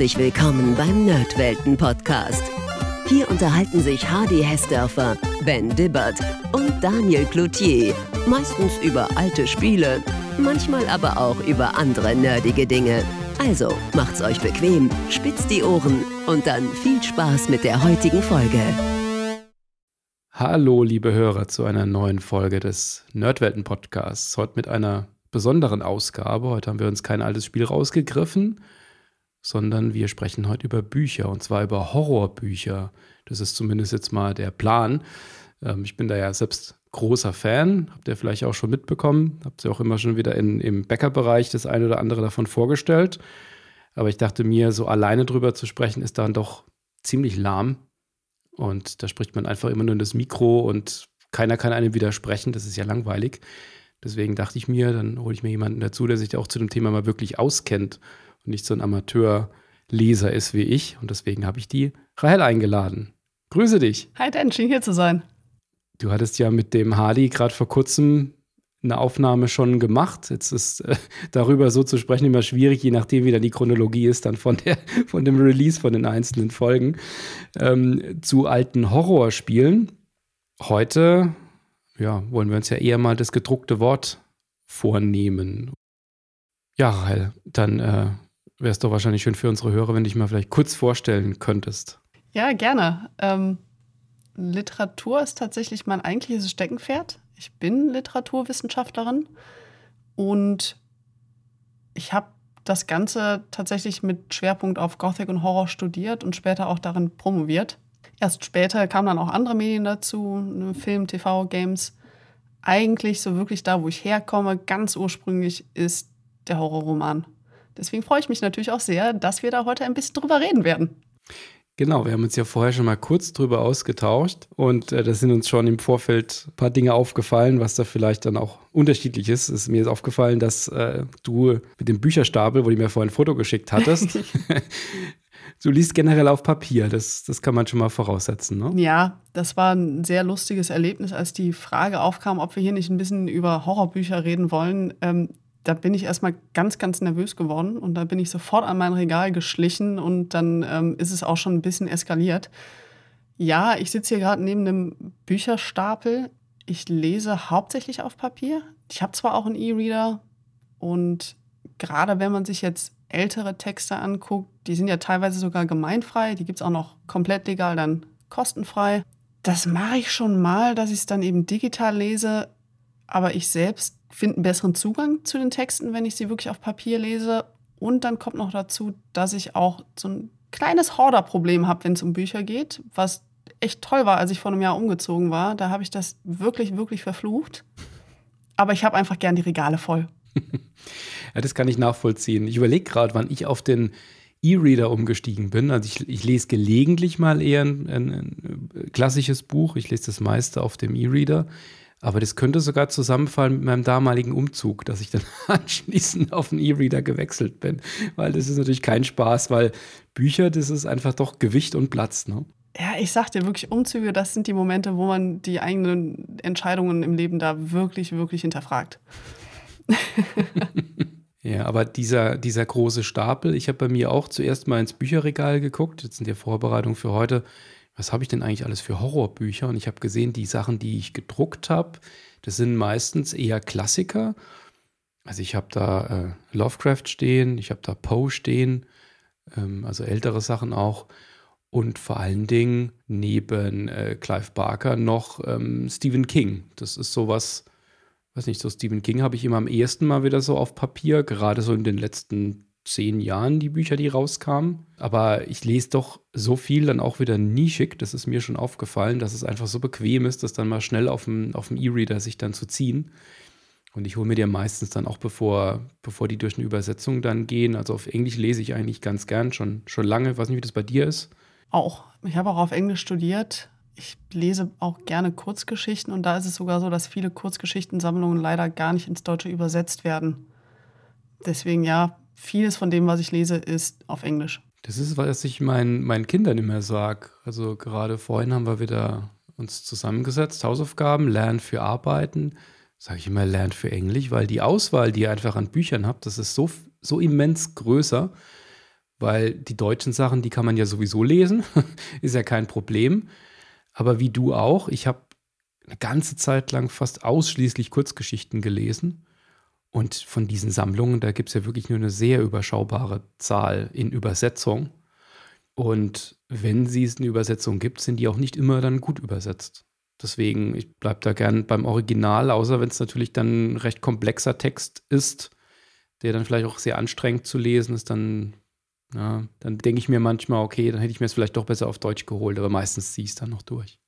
Herzlich willkommen beim Nerdwelten Podcast. Hier unterhalten sich Hardy Hessdörfer, Ben Dibbert und Daniel Cloutier. Meistens über alte Spiele, manchmal aber auch über andere nerdige Dinge. Also macht's euch bequem, spitzt die Ohren und dann viel Spaß mit der heutigen Folge. Hallo, liebe Hörer, zu einer neuen Folge des Nerdwelten Podcasts. Heute mit einer besonderen Ausgabe. Heute haben wir uns kein altes Spiel rausgegriffen, sondern wir sprechen heute über Bücher und zwar über Horrorbücher. Das ist zumindest jetzt mal der Plan. Ähm, ich bin da ja selbst großer Fan, habt ihr vielleicht auch schon mitbekommen, habt ihr auch immer schon wieder in, im Bäckerbereich das eine oder andere davon vorgestellt. Aber ich dachte mir, so alleine drüber zu sprechen, ist dann doch ziemlich lahm. Und da spricht man einfach immer nur in das Mikro und keiner kann einem widersprechen. Das ist ja langweilig. Deswegen dachte ich mir, dann hole ich mir jemanden dazu, der sich auch zu dem Thema mal wirklich auskennt nicht so ein Amateurleser ist wie ich. Und deswegen habe ich die Rahel eingeladen. Grüße dich. Hi Dan, schön hier zu sein. Du hattest ja mit dem Hardy gerade vor kurzem eine Aufnahme schon gemacht. Jetzt ist äh, darüber so zu sprechen immer schwierig, je nachdem, wie dann die Chronologie ist, dann von, der, von dem Release von den einzelnen Folgen ähm, zu alten Horrorspielen. Heute ja, wollen wir uns ja eher mal das gedruckte Wort vornehmen. Ja, Rahel, dann äh, wäre es doch wahrscheinlich schön für unsere Hörer, wenn du dich mal vielleicht kurz vorstellen könntest. Ja, gerne. Ähm, Literatur ist tatsächlich mein eigentliches Steckenpferd. Ich bin Literaturwissenschaftlerin und ich habe das Ganze tatsächlich mit Schwerpunkt auf Gothic und Horror studiert und später auch darin promoviert. Erst später kamen dann auch andere Medien dazu, ne, Film, TV, Games. Eigentlich so wirklich da, wo ich herkomme, ganz ursprünglich ist der Horrorroman. Deswegen freue ich mich natürlich auch sehr, dass wir da heute ein bisschen drüber reden werden. Genau, wir haben uns ja vorher schon mal kurz drüber ausgetauscht und äh, da sind uns schon im Vorfeld ein paar Dinge aufgefallen, was da vielleicht dann auch unterschiedlich ist. ist mir ist aufgefallen, dass äh, du mit dem Bücherstapel, wo du mir vorhin ein Foto geschickt hattest, du liest generell auf Papier. Das, das kann man schon mal voraussetzen. Ne? Ja, das war ein sehr lustiges Erlebnis, als die Frage aufkam, ob wir hier nicht ein bisschen über Horrorbücher reden wollen. Ähm, da bin ich erstmal ganz, ganz nervös geworden und da bin ich sofort an mein Regal geschlichen und dann ähm, ist es auch schon ein bisschen eskaliert. Ja, ich sitze hier gerade neben einem Bücherstapel. Ich lese hauptsächlich auf Papier. Ich habe zwar auch einen E-Reader und gerade wenn man sich jetzt ältere Texte anguckt, die sind ja teilweise sogar gemeinfrei, die gibt es auch noch komplett legal, dann kostenfrei. Das mache ich schon mal, dass ich es dann eben digital lese, aber ich selbst finde einen besseren Zugang zu den Texten, wenn ich sie wirklich auf Papier lese. Und dann kommt noch dazu, dass ich auch so ein kleines Horderproblem habe, wenn es um Bücher geht, was echt toll war, als ich vor einem Jahr umgezogen war. Da habe ich das wirklich, wirklich verflucht. Aber ich habe einfach gern die Regale voll. Ja, das kann ich nachvollziehen. Ich überlege gerade, wann ich auf den E-Reader umgestiegen bin. Also ich, ich, lese gelegentlich mal eher ein, ein, ein, klassisches Buch. Ich lese das meiste auf dem E-Reader. Aber das könnte sogar zusammenfallen mit meinem damaligen Umzug, dass ich dann anschließend auf den E-Reader gewechselt bin. Weil das ist natürlich kein Spaß, weil Bücher, das ist einfach doch Gewicht und Platz. Ne? Ja, ich sag dir wirklich, Umzüge, das sind die Momente, wo man die eigenen Entscheidungen im Leben da wirklich, wirklich hinterfragt. Ja, aber dieser, dieser große Stapel, ich habe bei mir auch zuerst mal ins Bücherregal geguckt, jetzt sind ja Vorbereitungen für heute. Was habe ich denn eigentlich alles für Horrorbücher? Und ich habe gesehen, die Sachen, die ich gedruckt habe, das sind meistens eher Klassiker. Also ich habe da äh, Lovecraft stehen, ich habe da Poe stehen, ähm, also ältere Sachen auch. Und vor allen Dingen neben äh, Clive Barker noch ähm, Stephen King. Das ist sowas, weiß nicht, so Stephen King habe ich immer am ehesten mal wieder so auf Papier, gerade so in den letzten zehn Jahren die Bücher, die rauskamen. Aber ich lese doch so viel dann auch wieder nischig, das ist mir schon aufgefallen, dass es einfach so bequem ist, das dann mal schnell auf dem, auf dem E-Reader sich dann zu ziehen. Und ich hole mir die meistens dann auch, bevor, bevor die durch eine Übersetzung dann gehen. Also auf Englisch lese ich eigentlich ganz gern, schon, schon lange. Ich weiß nicht, wie das bei dir ist. Auch. Ich habe auch auf Englisch studiert ich lese auch gerne Kurzgeschichten und da ist es sogar so, dass viele Kurzgeschichtensammlungen leider gar nicht ins Deutsche übersetzt werden. Deswegen ja, vieles von dem, was ich lese, ist auf Englisch. Das ist, was ich meinen, meinen Kindern immer sage. Also gerade vorhin haben wir wieder uns zusammengesetzt, Hausaufgaben, Lernen für Arbeiten. Sage ich immer, lernt für Englisch, weil die Auswahl, die ihr einfach an Büchern habt, das ist so, so immens größer weil die deutschen Sachen, die kann man ja sowieso lesen, ist ja kein Problem. Aber wie du auch, ich habe eine ganze Zeit lang fast ausschließlich Kurzgeschichten gelesen. Und von diesen Sammlungen, da gibt es ja wirklich nur eine sehr überschaubare Zahl in Übersetzung. Und wenn es eine Übersetzung gibt, sind die auch nicht immer dann gut übersetzt. Deswegen, ich bleibe da gern beim Original, außer wenn es natürlich dann ein recht komplexer Text ist, der dann vielleicht auch sehr anstrengend zu lesen ist, dann, ja, dann denke ich mir manchmal, okay, dann hätte ich mir es vielleicht doch besser auf Deutsch geholt, aber meistens ziehe ich es dann noch durch.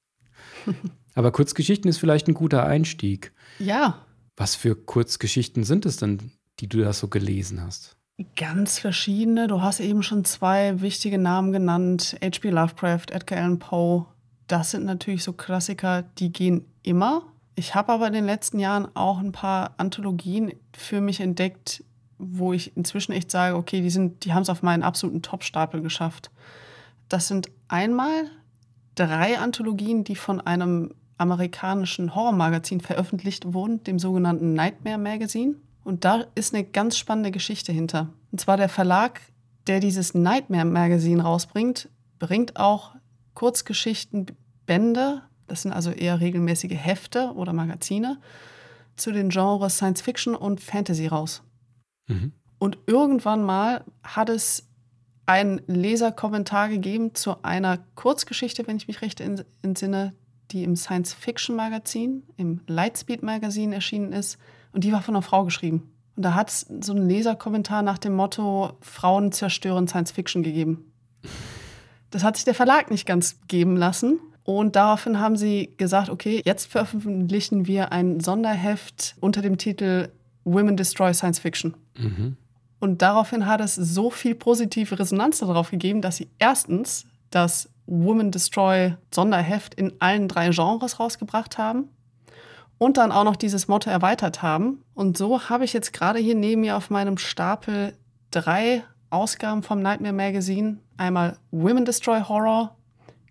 aber Kurzgeschichten ist vielleicht ein guter Einstieg. Ja. Was für Kurzgeschichten sind es denn, die du da so gelesen hast? Ganz verschiedene. Du hast eben schon zwei wichtige Namen genannt: H.P. Lovecraft, Edgar Allan Poe. Das sind natürlich so Klassiker, die gehen immer. Ich habe aber in den letzten Jahren auch ein paar Anthologien für mich entdeckt, wo ich inzwischen echt sage, okay, die, die haben es auf meinen absoluten Top-Stapel geschafft. Das sind einmal drei Anthologien, die von einem amerikanischen Horrormagazin veröffentlicht wurden, dem sogenannten Nightmare Magazine. Und da ist eine ganz spannende Geschichte hinter. Und zwar der Verlag, der dieses Nightmare Magazine rausbringt, bringt auch Kurzgeschichten, Bände, das sind also eher regelmäßige Hefte oder Magazine, zu den Genres Science Fiction und Fantasy raus. Mhm. Und irgendwann mal hat es einen Leserkommentar gegeben zu einer Kurzgeschichte, wenn ich mich recht entsinne, die im Science Fiction Magazin, im Lightspeed Magazin erschienen ist. Und die war von einer Frau geschrieben. Und da hat es so einen Leserkommentar nach dem Motto: Frauen zerstören Science Fiction gegeben. Das hat sich der Verlag nicht ganz geben lassen. Und daraufhin haben sie gesagt: Okay, jetzt veröffentlichen wir ein Sonderheft unter dem Titel Women Destroy Science Fiction. Mhm. Und daraufhin hat es so viel positive Resonanz darauf gegeben, dass sie erstens das Woman Destroy Sonderheft in allen drei Genres rausgebracht haben und dann auch noch dieses Motto erweitert haben. Und so habe ich jetzt gerade hier neben mir auf meinem Stapel drei Ausgaben vom Nightmare Magazine. Einmal Women Destroy Horror,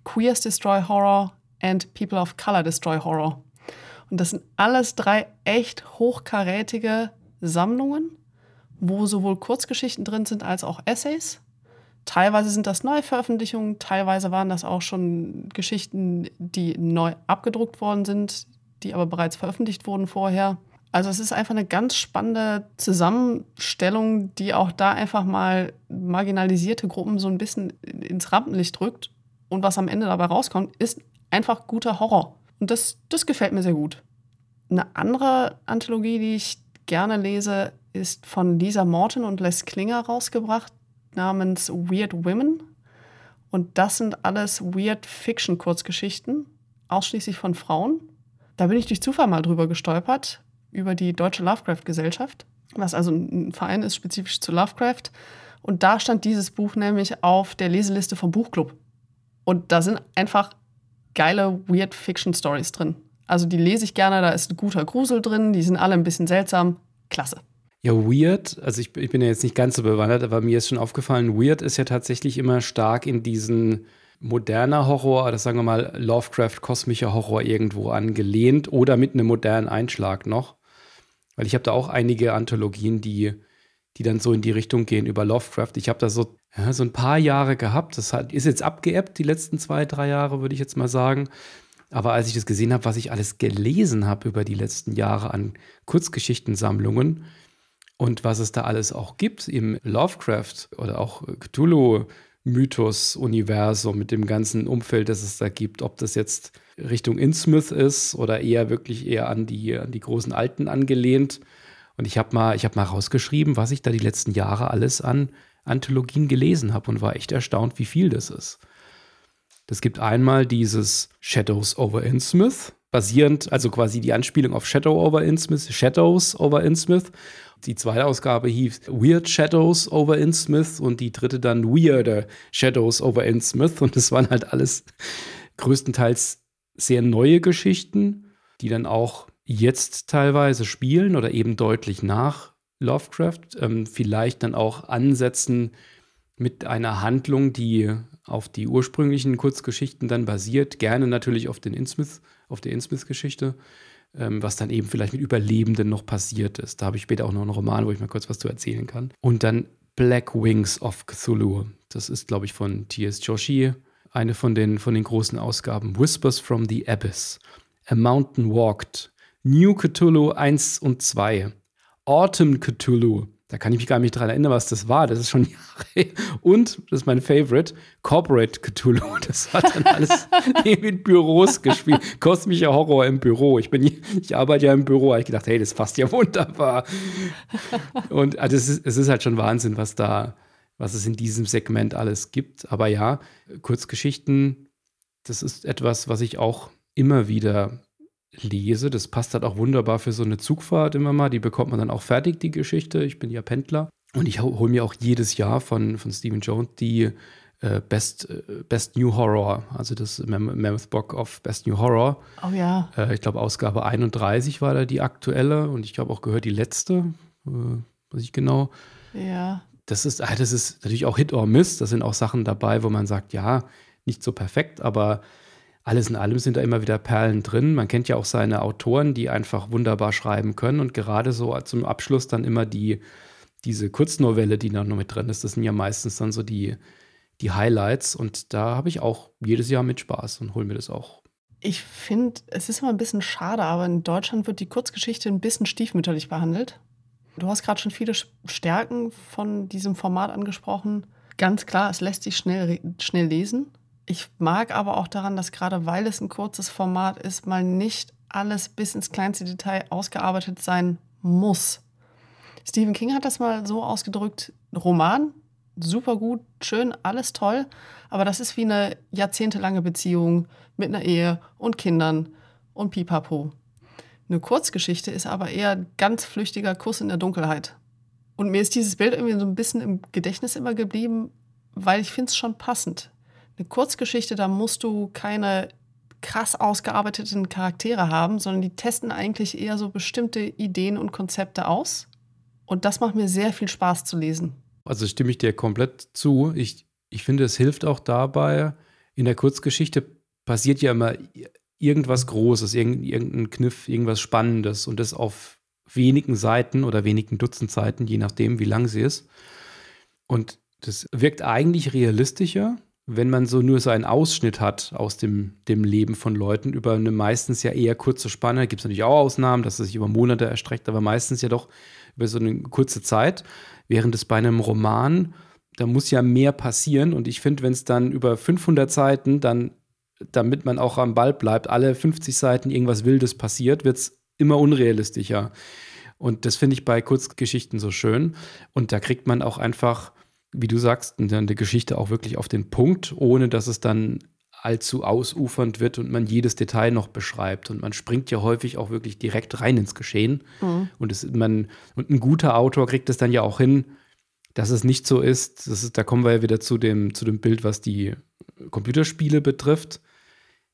Queers Destroy Horror and People of Color Destroy Horror. Und das sind alles drei echt hochkarätige Sammlungen, wo sowohl Kurzgeschichten drin sind als auch Essays. Teilweise sind das Neuveröffentlichungen, teilweise waren das auch schon Geschichten, die neu abgedruckt worden sind, die aber bereits veröffentlicht wurden vorher. Also es ist einfach eine ganz spannende Zusammenstellung, die auch da einfach mal marginalisierte Gruppen so ein bisschen ins Rampenlicht drückt. Und was am Ende dabei rauskommt, ist einfach guter Horror. Und das, das gefällt mir sehr gut. Eine andere Anthologie, die ich gerne lese, ist von Lisa Morton und Les Klinger rausgebracht namens Weird Women. Und das sind alles Weird Fiction Kurzgeschichten, ausschließlich von Frauen. Da bin ich durch Zufall mal drüber gestolpert, über die Deutsche Lovecraft Gesellschaft, was also ein Verein ist spezifisch zu Lovecraft. Und da stand dieses Buch nämlich auf der Leseliste vom Buchclub. Und da sind einfach geile Weird Fiction Stories drin. Also die lese ich gerne, da ist ein guter Grusel drin, die sind alle ein bisschen seltsam. Klasse. Ja, weird, also ich, ich, bin ja jetzt nicht ganz so bewandert, aber mir ist schon aufgefallen, weird ist ja tatsächlich immer stark in diesen moderner Horror, das sagen wir mal Lovecraft kosmischer Horror irgendwo angelehnt oder mit einem modernen Einschlag noch. Weil ich habe da auch einige Anthologien, die, die dann so in die Richtung gehen über Lovecraft. Ich habe da so, ja, so ein paar Jahre gehabt. Das hat, ist jetzt abgeebbt, die letzten zwei, drei Jahre, würde ich jetzt mal sagen. Aber als ich das gesehen habe, was ich alles gelesen habe über die letzten Jahre an Kurzgeschichtensammlungen, und was es da alles auch gibt im Lovecraft oder auch Cthulhu. Mythos-Universum mit dem ganzen Umfeld, das es da gibt, ob das jetzt Richtung Innsmouth ist oder eher wirklich eher an die, an die großen Alten angelehnt. Und ich habe mal, hab mal rausgeschrieben, was ich da die letzten Jahre alles an Anthologien gelesen habe und war echt erstaunt, wie viel das ist. Es gibt einmal dieses Shadows over Innsmouth, basierend, also quasi die Anspielung auf Shadow over Innsmouth, Shadows over Innsmouth. Die zweite Ausgabe hieß Weird Shadows over Innsmouth und die dritte dann Weirder Shadows over Innsmouth. Und das waren halt alles größtenteils sehr neue Geschichten, die dann auch jetzt teilweise spielen oder eben deutlich nach Lovecraft. Ähm, vielleicht dann auch ansetzen mit einer Handlung, die auf die ursprünglichen Kurzgeschichten dann basiert. Gerne natürlich auf, den Innsmouth, auf der Innsmouth-Geschichte ähm, was dann eben vielleicht mit Überlebenden noch passiert ist. Da habe ich später auch noch einen Roman, wo ich mal kurz was zu erzählen kann. Und dann Black Wings of Cthulhu. Das ist, glaube ich, von T.S. Joshi, eine von den, von den großen Ausgaben. Whispers from the Abyss. A Mountain Walked. New Cthulhu 1 und 2. Autumn Cthulhu. Da kann ich mich gar nicht dran erinnern, was das war. Das ist schon Jahre. Und, das ist mein Favorite, Corporate Cthulhu. Das hat dann alles in Büros gespielt. Kosmischer Horror im Büro. Ich, bin, ich arbeite ja im Büro. Da habe ich gedacht, hey, das passt ja wunderbar. Und also es, ist, es ist halt schon Wahnsinn, was da, was es in diesem Segment alles gibt. Aber ja, Kurzgeschichten, das ist etwas, was ich auch immer wieder lese. Das passt halt auch wunderbar für so eine Zugfahrt immer mal. Die bekommt man dann auch fertig, die Geschichte. Ich bin ja Pendler. Und ich hole mir auch jedes Jahr von, von Stephen Jones die äh, Best, äh, Best New Horror, also das Mem Mammoth Book of Best New Horror. Oh ja. Äh, ich glaube, Ausgabe 31 war da die aktuelle und ich glaube auch gehört die letzte, äh, weiß ich genau. Ja. Das ist, ah, das ist natürlich auch Hit or Miss. Das sind auch Sachen dabei, wo man sagt, ja, nicht so perfekt, aber alles in allem sind da immer wieder Perlen drin. Man kennt ja auch seine Autoren, die einfach wunderbar schreiben können und gerade so zum Abschluss dann immer die, diese Kurznovelle, die da noch mit drin ist, das sind ja meistens dann so die, die Highlights und da habe ich auch jedes Jahr mit Spaß und hole mir das auch. Ich finde, es ist immer ein bisschen schade, aber in Deutschland wird die Kurzgeschichte ein bisschen stiefmütterlich behandelt. Du hast gerade schon viele Stärken von diesem Format angesprochen. Ganz klar, es lässt sich schnell, schnell lesen. Ich mag aber auch daran, dass gerade weil es ein kurzes Format ist, mal nicht alles bis ins kleinste Detail ausgearbeitet sein muss. Stephen King hat das mal so ausgedrückt, Roman, super gut, schön, alles toll, aber das ist wie eine jahrzehntelange Beziehung mit einer Ehe und Kindern und Pipapo. Eine Kurzgeschichte ist aber eher ein ganz flüchtiger Kuss in der Dunkelheit. Und mir ist dieses Bild irgendwie so ein bisschen im Gedächtnis immer geblieben, weil ich finde es schon passend. Eine Kurzgeschichte, da musst du keine krass ausgearbeiteten Charaktere haben, sondern die testen eigentlich eher so bestimmte Ideen und Konzepte aus. Und das macht mir sehr viel Spaß zu lesen. Also stimme ich dir komplett zu. Ich, ich finde, es hilft auch dabei, in der Kurzgeschichte passiert ja immer irgendwas Großes, irgendein Kniff, irgendwas Spannendes und das auf wenigen Seiten oder wenigen Dutzend Seiten, je nachdem, wie lang sie ist. Und das wirkt eigentlich realistischer, wenn man so nur so einen Ausschnitt hat aus dem, dem Leben von Leuten über eine meistens ja eher kurze Spanne, gibt es natürlich auch Ausnahmen, dass es sich über Monate erstreckt, aber meistens ja doch über so eine kurze Zeit, während es bei einem Roman, da muss ja mehr passieren und ich finde, wenn es dann über 500 Seiten, dann, damit man auch am Ball bleibt, alle 50 Seiten irgendwas Wildes passiert, wird es immer unrealistischer. Und das finde ich bei Kurzgeschichten so schön. Und da kriegt man auch einfach wie du sagst, eine Geschichte auch wirklich auf den Punkt, ohne dass es dann allzu ausufernd wird und man jedes Detail noch beschreibt. Und man springt ja häufig auch wirklich direkt rein ins Geschehen. Mhm. Und, es, man, und ein guter Autor kriegt es dann ja auch hin, dass es nicht so ist. Ist da kommen wir ja wieder zu dem, zu dem Bild, was die Computerspiele betrifft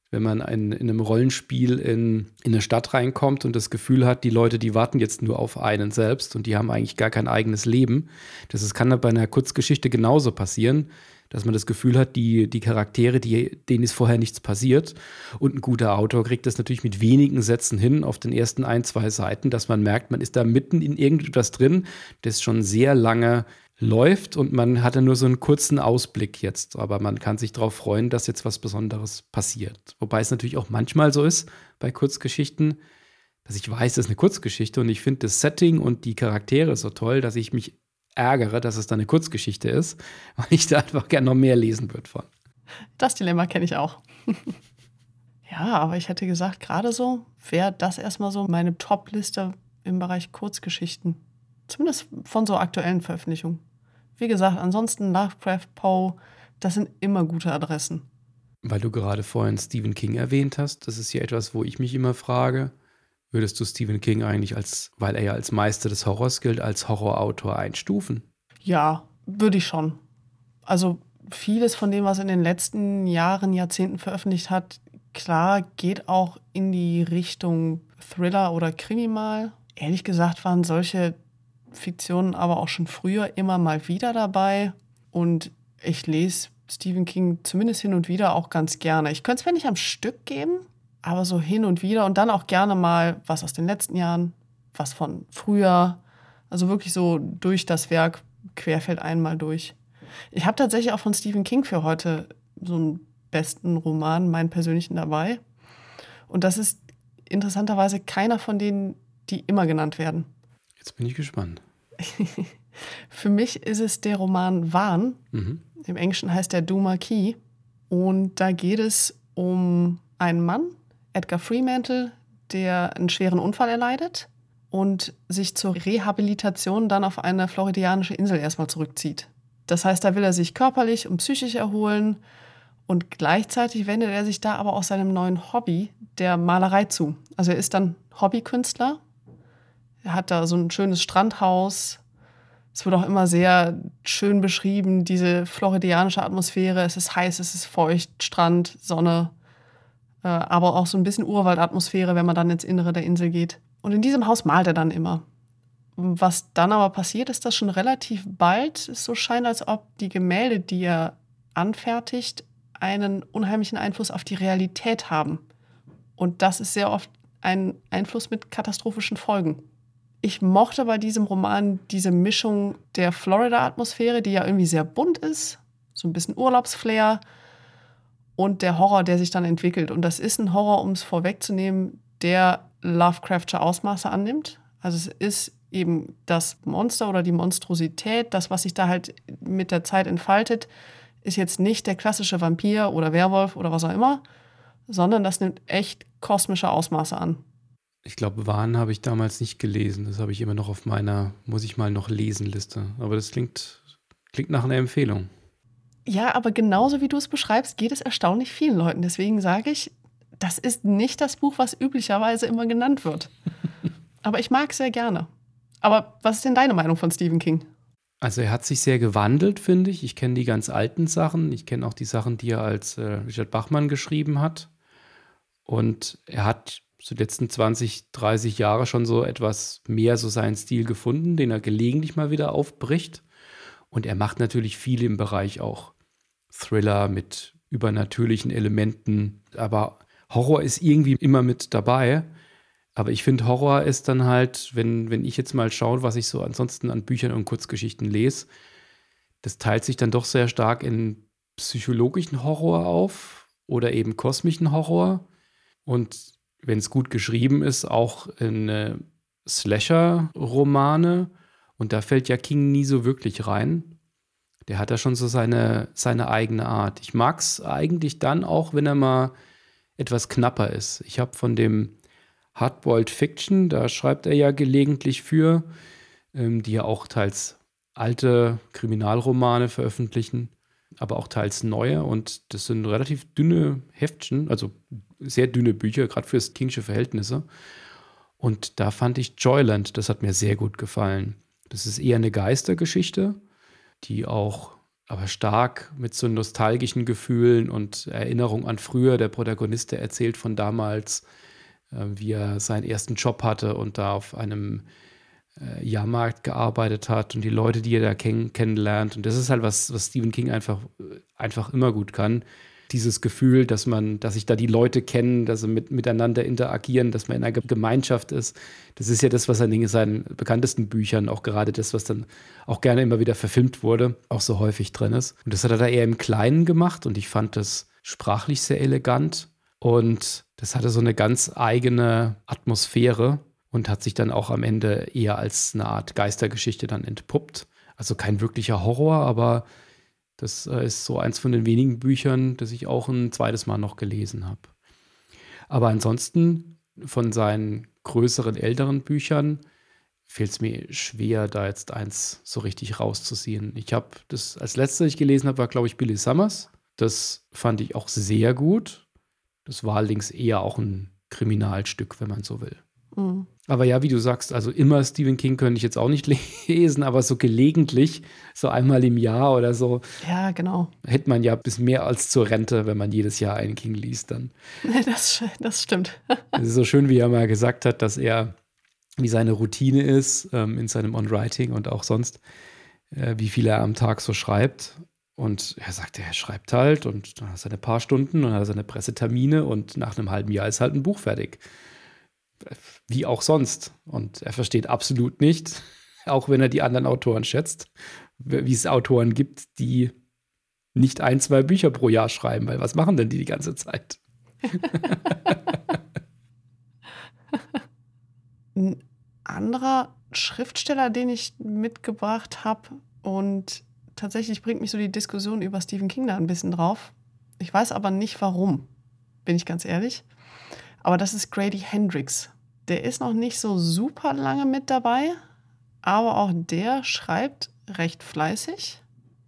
wenn man ein, in einem Rollenspiel in, in eine Stadt reinkommt und das Gefühl hat, die Leute, die warten jetzt nur auf einen selbst und die haben eigentlich gar kein eigenes Leben. Das ist, kann bei einer Kurzgeschichte genauso passieren, dass man das Gefühl hat, die, die Charaktere, die, denen ist vorher nichts passiert. Und ein guter Autor kriegt das natürlich mit wenigen Sätzen hin auf den ersten ein, zwei Seiten, dass man merkt, man ist da mitten in irgendetwas drin, das schon sehr lange läuft und man hatte nur so einen kurzen Ausblick jetzt, aber man kann sich darauf freuen, dass jetzt was Besonderes passiert. Wobei es natürlich auch manchmal so ist bei Kurzgeschichten, dass ich weiß, das ist eine Kurzgeschichte und ich finde das Setting und die Charaktere so toll, dass ich mich ärgere, dass es da eine Kurzgeschichte ist, weil ich da einfach gerne noch mehr lesen würde von. Das Dilemma kenne ich auch. ja, aber ich hätte gesagt, gerade so wäre das erstmal so meine Top-Liste im Bereich Kurzgeschichten. Zumindest von so aktuellen Veröffentlichungen. Wie gesagt, ansonsten Lovecraft, Poe, das sind immer gute Adressen. Weil du gerade vorhin Stephen King erwähnt hast, das ist ja etwas, wo ich mich immer frage, würdest du Stephen King eigentlich als, weil er ja als Meister des Horrors gilt, als Horrorautor einstufen? Ja, würde ich schon. Also vieles von dem, was er in den letzten Jahren, Jahrzehnten veröffentlicht hat, klar, geht auch in die Richtung Thriller oder Krimi mal. Ehrlich gesagt waren solche Fiktionen aber auch schon früher immer mal wieder dabei. Und ich lese Stephen King zumindest hin und wieder auch ganz gerne. Ich könnte es mir nicht am Stück geben, aber so hin und wieder und dann auch gerne mal was aus den letzten Jahren, was von früher. Also wirklich so durch das Werk querfeld einmal durch. Ich habe tatsächlich auch von Stephen King für heute so einen besten Roman, meinen persönlichen dabei. Und das ist interessanterweise keiner von denen, die immer genannt werden. Jetzt bin ich gespannt. Für mich ist es der Roman Wahn. Mhm. Im Englischen heißt der Duma Key. Und da geht es um einen Mann, Edgar Fremantle, der einen schweren Unfall erleidet und sich zur Rehabilitation dann auf eine floridianische Insel erstmal zurückzieht. Das heißt, da will er sich körperlich und psychisch erholen und gleichzeitig wendet er sich da aber auch seinem neuen Hobby, der Malerei, zu. Also er ist dann Hobbykünstler. Er hat da so ein schönes Strandhaus. Es wird auch immer sehr schön beschrieben, diese floridianische Atmosphäre. Es ist heiß, es ist feucht, Strand, Sonne, äh, aber auch so ein bisschen Urwaldatmosphäre, wenn man dann ins Innere der Insel geht. Und in diesem Haus malt er dann immer. Was dann aber passiert, ist, dass schon relativ bald es so scheint, als ob die Gemälde, die er anfertigt, einen unheimlichen Einfluss auf die Realität haben. Und das ist sehr oft ein Einfluss mit katastrophischen Folgen. Ich mochte bei diesem Roman diese Mischung der Florida-Atmosphäre, die ja irgendwie sehr bunt ist, so ein bisschen Urlaubsflair, und der Horror, der sich dann entwickelt. Und das ist ein Horror, um es vorwegzunehmen, der Lovecraftsche Ausmaße annimmt. Also es ist eben das Monster oder die Monstrosität, das, was sich da halt mit der Zeit entfaltet, ist jetzt nicht der klassische Vampir oder Werwolf oder was auch immer, sondern das nimmt echt kosmische Ausmaße an. Ich glaube, Wahn habe ich damals nicht gelesen. Das habe ich immer noch auf meiner muss ich mal noch lesen Liste. Aber das klingt, klingt nach einer Empfehlung. Ja, aber genauso wie du es beschreibst, geht es erstaunlich vielen Leuten. Deswegen sage ich, das ist nicht das Buch, was üblicherweise immer genannt wird. aber ich mag es sehr gerne. Aber was ist denn deine Meinung von Stephen King? Also er hat sich sehr gewandelt, finde ich. Ich kenne die ganz alten Sachen. Ich kenne auch die Sachen, die er als äh, Richard Bachmann geschrieben hat. Und er hat so die letzten 20, 30 Jahre schon so etwas mehr so seinen Stil gefunden, den er gelegentlich mal wieder aufbricht. Und er macht natürlich viel im Bereich auch Thriller mit übernatürlichen Elementen. Aber Horror ist irgendwie immer mit dabei. Aber ich finde, Horror ist dann halt, wenn, wenn ich jetzt mal schaue, was ich so ansonsten an Büchern und Kurzgeschichten lese, das teilt sich dann doch sehr stark in psychologischen Horror auf oder eben kosmischen Horror. Und wenn es gut geschrieben ist, auch in äh, Slasher-Romane. Und da fällt ja King nie so wirklich rein. Der hat da schon so seine, seine eigene Art. Ich mag es eigentlich dann auch, wenn er mal etwas knapper ist. Ich habe von dem Hardboiled Fiction, da schreibt er ja gelegentlich für, ähm, die ja auch teils alte Kriminalromane veröffentlichen, aber auch teils neue. Und das sind relativ dünne Heftchen, also sehr dünne Bücher, gerade fürs Kingsche Verhältnisse. Und da fand ich Joyland, das hat mir sehr gut gefallen. Das ist eher eine Geistergeschichte, die auch aber stark mit so nostalgischen Gefühlen und Erinnerungen an früher. Der Protagonist, der erzählt von damals, äh, wie er seinen ersten Job hatte und da auf einem äh, Jahrmarkt gearbeitet hat und die Leute, die er da kenn kennenlernt. Und das ist halt was, was Stephen King einfach, einfach immer gut kann. Dieses Gefühl, dass man, dass sich da die Leute kennen, dass sie mit, miteinander interagieren, dass man in einer Gemeinschaft ist. Das ist ja das, was er in seinen bekanntesten Büchern, auch gerade das, was dann auch gerne immer wieder verfilmt wurde, auch so häufig drin ist. Und das hat er da eher im Kleinen gemacht und ich fand das sprachlich sehr elegant und das hatte so eine ganz eigene Atmosphäre und hat sich dann auch am Ende eher als eine Art Geistergeschichte dann entpuppt. Also kein wirklicher Horror, aber das äh, ist so eins von den wenigen Büchern, das ich auch ein zweites Mal noch gelesen habe. Aber ansonsten von seinen größeren, älteren Büchern fehlt es mir schwer, da jetzt eins so richtig rauszuziehen. Ich habe das als letztes, ich gelesen habe, war, glaube ich, Billy Summers. Das fand ich auch sehr gut. Das war allerdings eher auch ein Kriminalstück, wenn man so will. Mhm. Aber ja, wie du sagst, also immer Stephen King könnte ich jetzt auch nicht lesen, aber so gelegentlich, so einmal im Jahr oder so. Ja, genau. Hätte man ja bis mehr als zur Rente, wenn man jedes Jahr einen King liest dann. Das, das stimmt. Es ist so schön, wie er mal gesagt hat, dass er, wie seine Routine ist ähm, in seinem On-Writing und auch sonst, äh, wie viel er am Tag so schreibt. Und er sagte, er schreibt halt und dann hat er seine paar Stunden und dann hat er seine Pressetermine und nach einem halben Jahr ist halt ein Buch fertig. Wie auch sonst. Und er versteht absolut nicht, auch wenn er die anderen Autoren schätzt, wie es Autoren gibt, die nicht ein, zwei Bücher pro Jahr schreiben, weil was machen denn die die ganze Zeit? Ein anderer Schriftsteller, den ich mitgebracht habe und tatsächlich bringt mich so die Diskussion über Stephen King da ein bisschen drauf. Ich weiß aber nicht warum, bin ich ganz ehrlich. Aber das ist Grady Hendrix. Der ist noch nicht so super lange mit dabei, aber auch der schreibt recht fleißig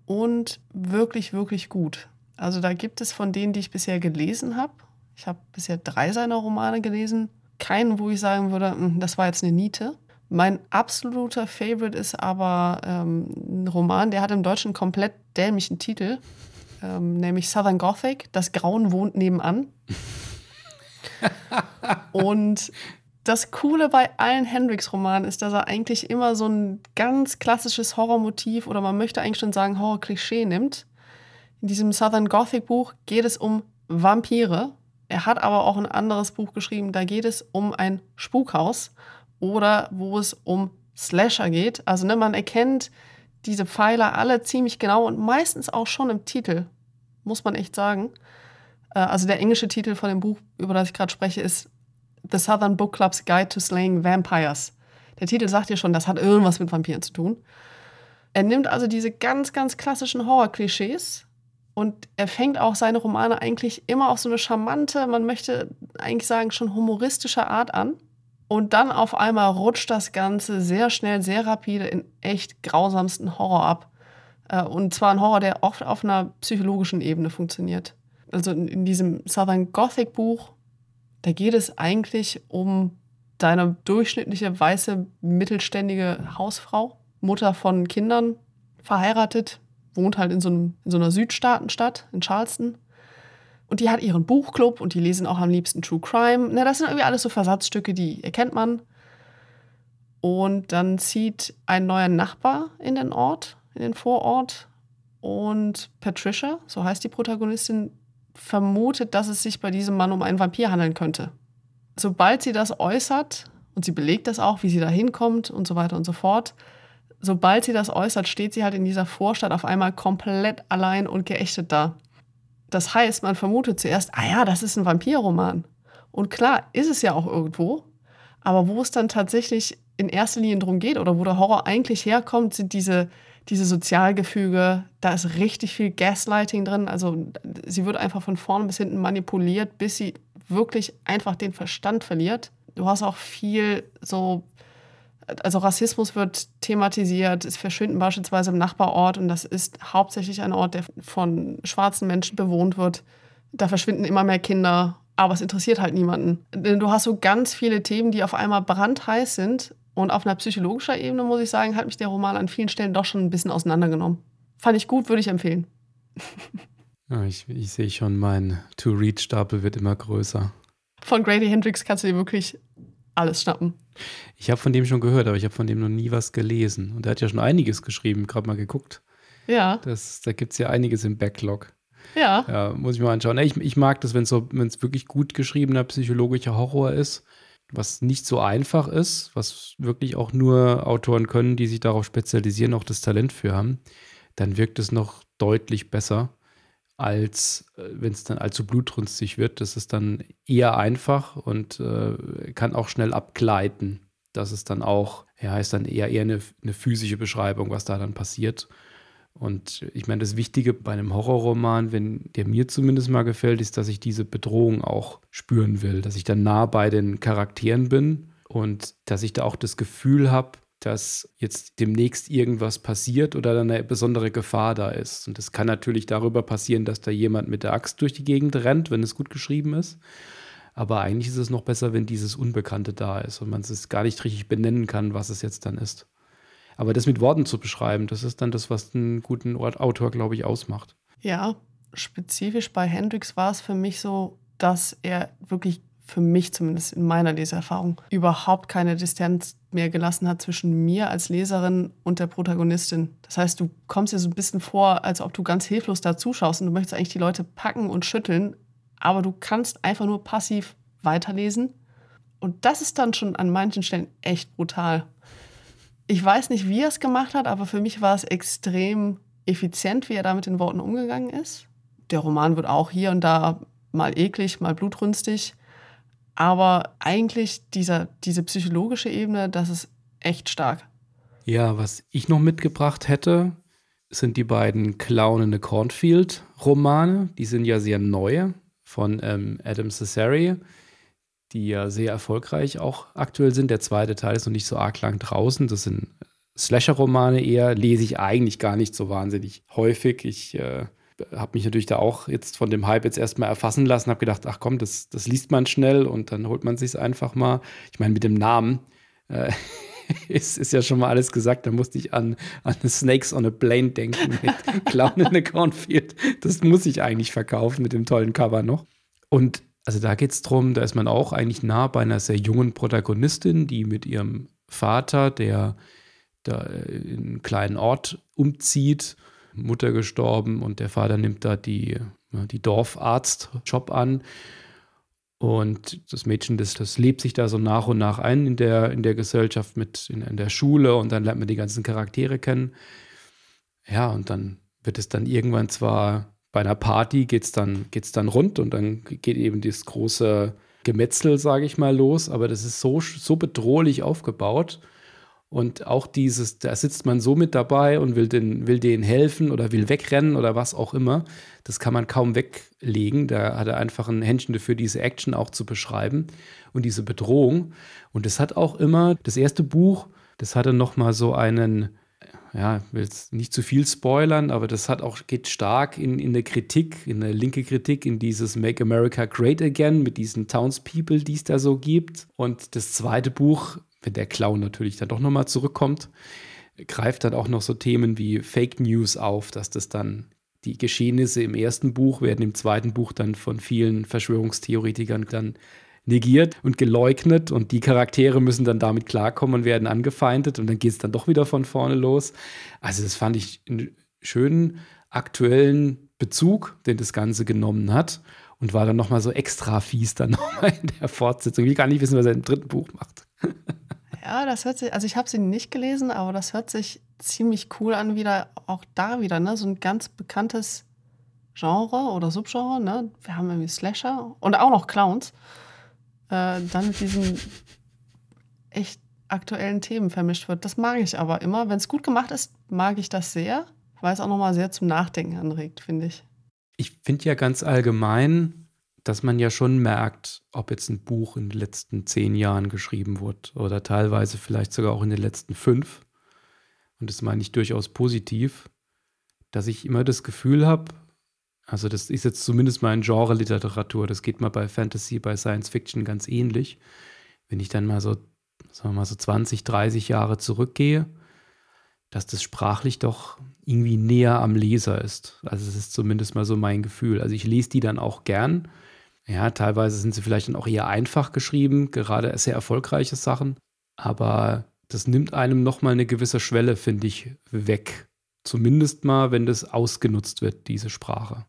und wirklich, wirklich gut. Also da gibt es von denen, die ich bisher gelesen habe, ich habe bisher drei seiner Romane gelesen, keinen, wo ich sagen würde, hm, das war jetzt eine Niete. Mein absoluter Favorite ist aber ähm, ein Roman, der hat im Deutschen komplett dämlichen Titel, ähm, nämlich Southern Gothic, Das Grauen wohnt nebenan. und das Coole bei allen Hendrix-Romanen ist, dass er eigentlich immer so ein ganz klassisches Horrormotiv oder man möchte eigentlich schon sagen Horror-Klischee nimmt. In diesem Southern Gothic-Buch geht es um Vampire. Er hat aber auch ein anderes Buch geschrieben, da geht es um ein Spukhaus oder wo es um Slasher geht. Also ne, man erkennt diese Pfeiler alle ziemlich genau und meistens auch schon im Titel, muss man echt sagen. Äh, also der englische Titel von dem Buch, über das ich gerade spreche, ist The Southern Book Club's Guide to Slaying Vampires. Der Titel sagt ja schon, das hat irgendwas mit Vampiren zu tun. Er nimmt also diese ganz, ganz klassischen Horror-Klischees und er fängt auch seine Romane eigentlich immer auf so eine charmante, man möchte eigentlich sagen, schon humoristische Art an. Und dann auf einmal rutscht das Ganze sehr schnell, sehr rapide in echt grausamsten Horror ab. Äh, und zwar ein Horror, der oft auf einer psychologischen Ebene funktioniert. Also in diesem Southern Gothic Buch da geht es eigentlich um deine durchschnittliche weiße mittelständige Hausfrau, Mutter von Kindern, verheiratet, wohnt halt in so, einem, in so einer Südstaatenstadt in Charleston. Und die hat ihren Buchclub und die lesen auch am liebsten True Crime. Na, das sind irgendwie alles so Versatzstücke, die erkennt man. Und dann zieht ein neuer Nachbar in den Ort, in den Vorort. Und Patricia, so heißt die Protagonistin, vermutet, dass es sich bei diesem Mann um einen Vampir handeln könnte. Sobald sie das äußert, und sie belegt das auch, wie sie da hinkommt und so weiter und so fort, sobald sie das äußert, steht sie halt in dieser Vorstadt auf einmal komplett allein und geächtet da. Das heißt, man vermutet zuerst, ah ja, das ist ein Vampirroman. Und klar, ist es ja auch irgendwo. Aber wo es dann tatsächlich in erster Linie darum geht oder wo der Horror eigentlich herkommt, sind diese diese Sozialgefüge, da ist richtig viel Gaslighting drin. Also sie wird einfach von vorne bis hinten manipuliert, bis sie wirklich einfach den Verstand verliert. Du hast auch viel so, also Rassismus wird thematisiert, es verschwinden beispielsweise im Nachbarort und das ist hauptsächlich ein Ort, der von schwarzen Menschen bewohnt wird. Da verschwinden immer mehr Kinder, aber es interessiert halt niemanden. Denn du hast so ganz viele Themen, die auf einmal brandheiß sind und auf einer psychologischen Ebene, muss ich sagen, hat mich der Roman an vielen Stellen doch schon ein bisschen auseinandergenommen. Fand ich gut, würde ich empfehlen. Ja, ich, ich sehe schon, mein To-Read-Stapel wird immer größer. Von Grady Hendrix kannst du dir wirklich alles schnappen. Ich habe von dem schon gehört, aber ich habe von dem noch nie was gelesen. Und er hat ja schon einiges geschrieben, gerade mal geguckt. Ja. Das, da gibt es ja einiges im Backlog. Ja. Ja, muss ich mal anschauen. Ich, ich mag das, wenn es so, wirklich gut geschriebener psychologischer Horror ist was nicht so einfach ist, was wirklich auch nur Autoren können, die sich darauf spezialisieren, auch das Talent für haben, dann wirkt es noch deutlich besser, als äh, wenn es dann allzu blutrünstig wird. Das ist dann eher einfach und äh, kann auch schnell abgleiten. Das ist dann auch, ja, ist dann eher, eher eine, eine physische Beschreibung, was da dann passiert. Und ich meine, das Wichtige bei einem Horrorroman, wenn der mir zumindest mal gefällt, ist, dass ich diese Bedrohung auch spüren will, dass ich dann nah bei den Charakteren bin und dass ich da auch das Gefühl habe, dass jetzt demnächst irgendwas passiert oder dann eine besondere Gefahr da ist. Und das kann natürlich darüber passieren, dass da jemand mit der Axt durch die Gegend rennt, wenn es gut geschrieben ist. Aber eigentlich ist es noch besser, wenn dieses Unbekannte da ist und man es gar nicht richtig benennen kann, was es jetzt dann ist. Aber das mit Worten zu beschreiben, das ist dann das, was einen guten Autor, glaube ich, ausmacht. Ja, spezifisch bei Hendrix war es für mich so, dass er wirklich für mich zumindest in meiner Leserfahrung überhaupt keine Distanz mehr gelassen hat zwischen mir als Leserin und der Protagonistin. Das heißt, du kommst dir so ein bisschen vor, als ob du ganz hilflos da zuschaust und du möchtest eigentlich die Leute packen und schütteln, aber du kannst einfach nur passiv weiterlesen. Und das ist dann schon an manchen Stellen echt brutal. Ich weiß nicht, wie er es gemacht hat, aber für mich war es extrem effizient, wie er da mit den Worten umgegangen ist. Der Roman wird auch hier und da mal eklig, mal blutrünstig. Aber eigentlich dieser, diese psychologische Ebene, das ist echt stark. Ja, was ich noch mitgebracht hätte, sind die beiden Clown in the Cornfield Romane. Die sind ja sehr neu von ähm, Adam Cesare, die ja sehr erfolgreich auch aktuell sind. Der zweite Teil ist noch nicht so arg lang draußen. Das sind Slasher-Romane eher, lese ich eigentlich gar nicht so wahnsinnig häufig. Ich äh, habe mich natürlich da auch jetzt von dem Hype jetzt erstmal erfassen lassen, habe gedacht, ach komm, das, das liest man schnell und dann holt man sich einfach mal. Ich meine, mit dem Namen äh, ist, ist ja schon mal alles gesagt. Da musste ich an, an Snakes on a Plane denken mit Clown in a Cornfield. Das muss ich eigentlich verkaufen mit dem tollen Cover noch. Und also da geht es darum, da ist man auch eigentlich nah bei einer sehr jungen Protagonistin, die mit ihrem Vater, der da in einen kleinen Ort umzieht, Mutter gestorben und der Vater nimmt da die, die Dorfarzt-Job an. Und das Mädchen, das, das lebt sich da so nach und nach ein in der, in der Gesellschaft, mit in, in der Schule und dann lernt man die ganzen Charaktere kennen. Ja, und dann wird es dann irgendwann zwar bei einer Party geht es dann, geht's dann rund und dann geht eben das große Gemetzel, sage ich mal, los, aber das ist so, so bedrohlich aufgebaut und auch dieses, da sitzt man so mit dabei und will, den, will denen helfen oder will wegrennen oder was auch immer. Das kann man kaum weglegen. Da hat er einfach ein Händchen dafür, diese Action auch zu beschreiben und diese Bedrohung. Und das hat auch immer, das erste Buch, das hatte nochmal so einen, ja, ich will jetzt nicht zu viel spoilern, aber das hat auch, geht stark in, in der Kritik, in der linke Kritik, in dieses Make America Great Again mit diesen Townspeople, die es da so gibt. Und das zweite Buch wenn der Clown natürlich dann doch nochmal zurückkommt, greift dann auch noch so Themen wie Fake News auf, dass das dann die Geschehnisse im ersten Buch werden im zweiten Buch dann von vielen Verschwörungstheoretikern dann negiert und geleugnet und die Charaktere müssen dann damit klarkommen und werden angefeindet und dann geht es dann doch wieder von vorne los. Also das fand ich einen schönen aktuellen Bezug, den das Ganze genommen hat und war dann nochmal so extra fies dann nochmal in der Fortsetzung. Ich will gar nicht wissen, was er im dritten Buch macht. Ja, das hört sich, also ich habe sie nicht gelesen, aber das hört sich ziemlich cool an, wieder auch da wieder, ne? So ein ganz bekanntes Genre oder Subgenre, ne? Wir haben irgendwie Slasher und auch noch Clowns. Äh, dann mit diesen echt aktuellen Themen vermischt wird. Das mag ich aber immer. Wenn es gut gemacht ist, mag ich das sehr, weil es auch nochmal sehr zum Nachdenken anregt, finde ich. Ich finde ja ganz allgemein, dass man ja schon merkt, ob jetzt ein Buch in den letzten zehn Jahren geschrieben wurde oder teilweise vielleicht sogar auch in den letzten fünf. Und das meine ich durchaus positiv, dass ich immer das Gefühl habe, also das ist jetzt zumindest mal in Genre-Literatur, das geht mal bei Fantasy, bei Science Fiction ganz ähnlich. Wenn ich dann mal so, sagen wir mal so 20, 30 Jahre zurückgehe, dass das sprachlich doch irgendwie näher am Leser ist. Also es ist zumindest mal so mein Gefühl. Also ich lese die dann auch gern, ja, teilweise sind sie vielleicht dann auch eher einfach geschrieben, gerade sehr erfolgreiche Sachen. Aber das nimmt einem nochmal eine gewisse Schwelle, finde ich, weg. Zumindest mal, wenn das ausgenutzt wird, diese Sprache.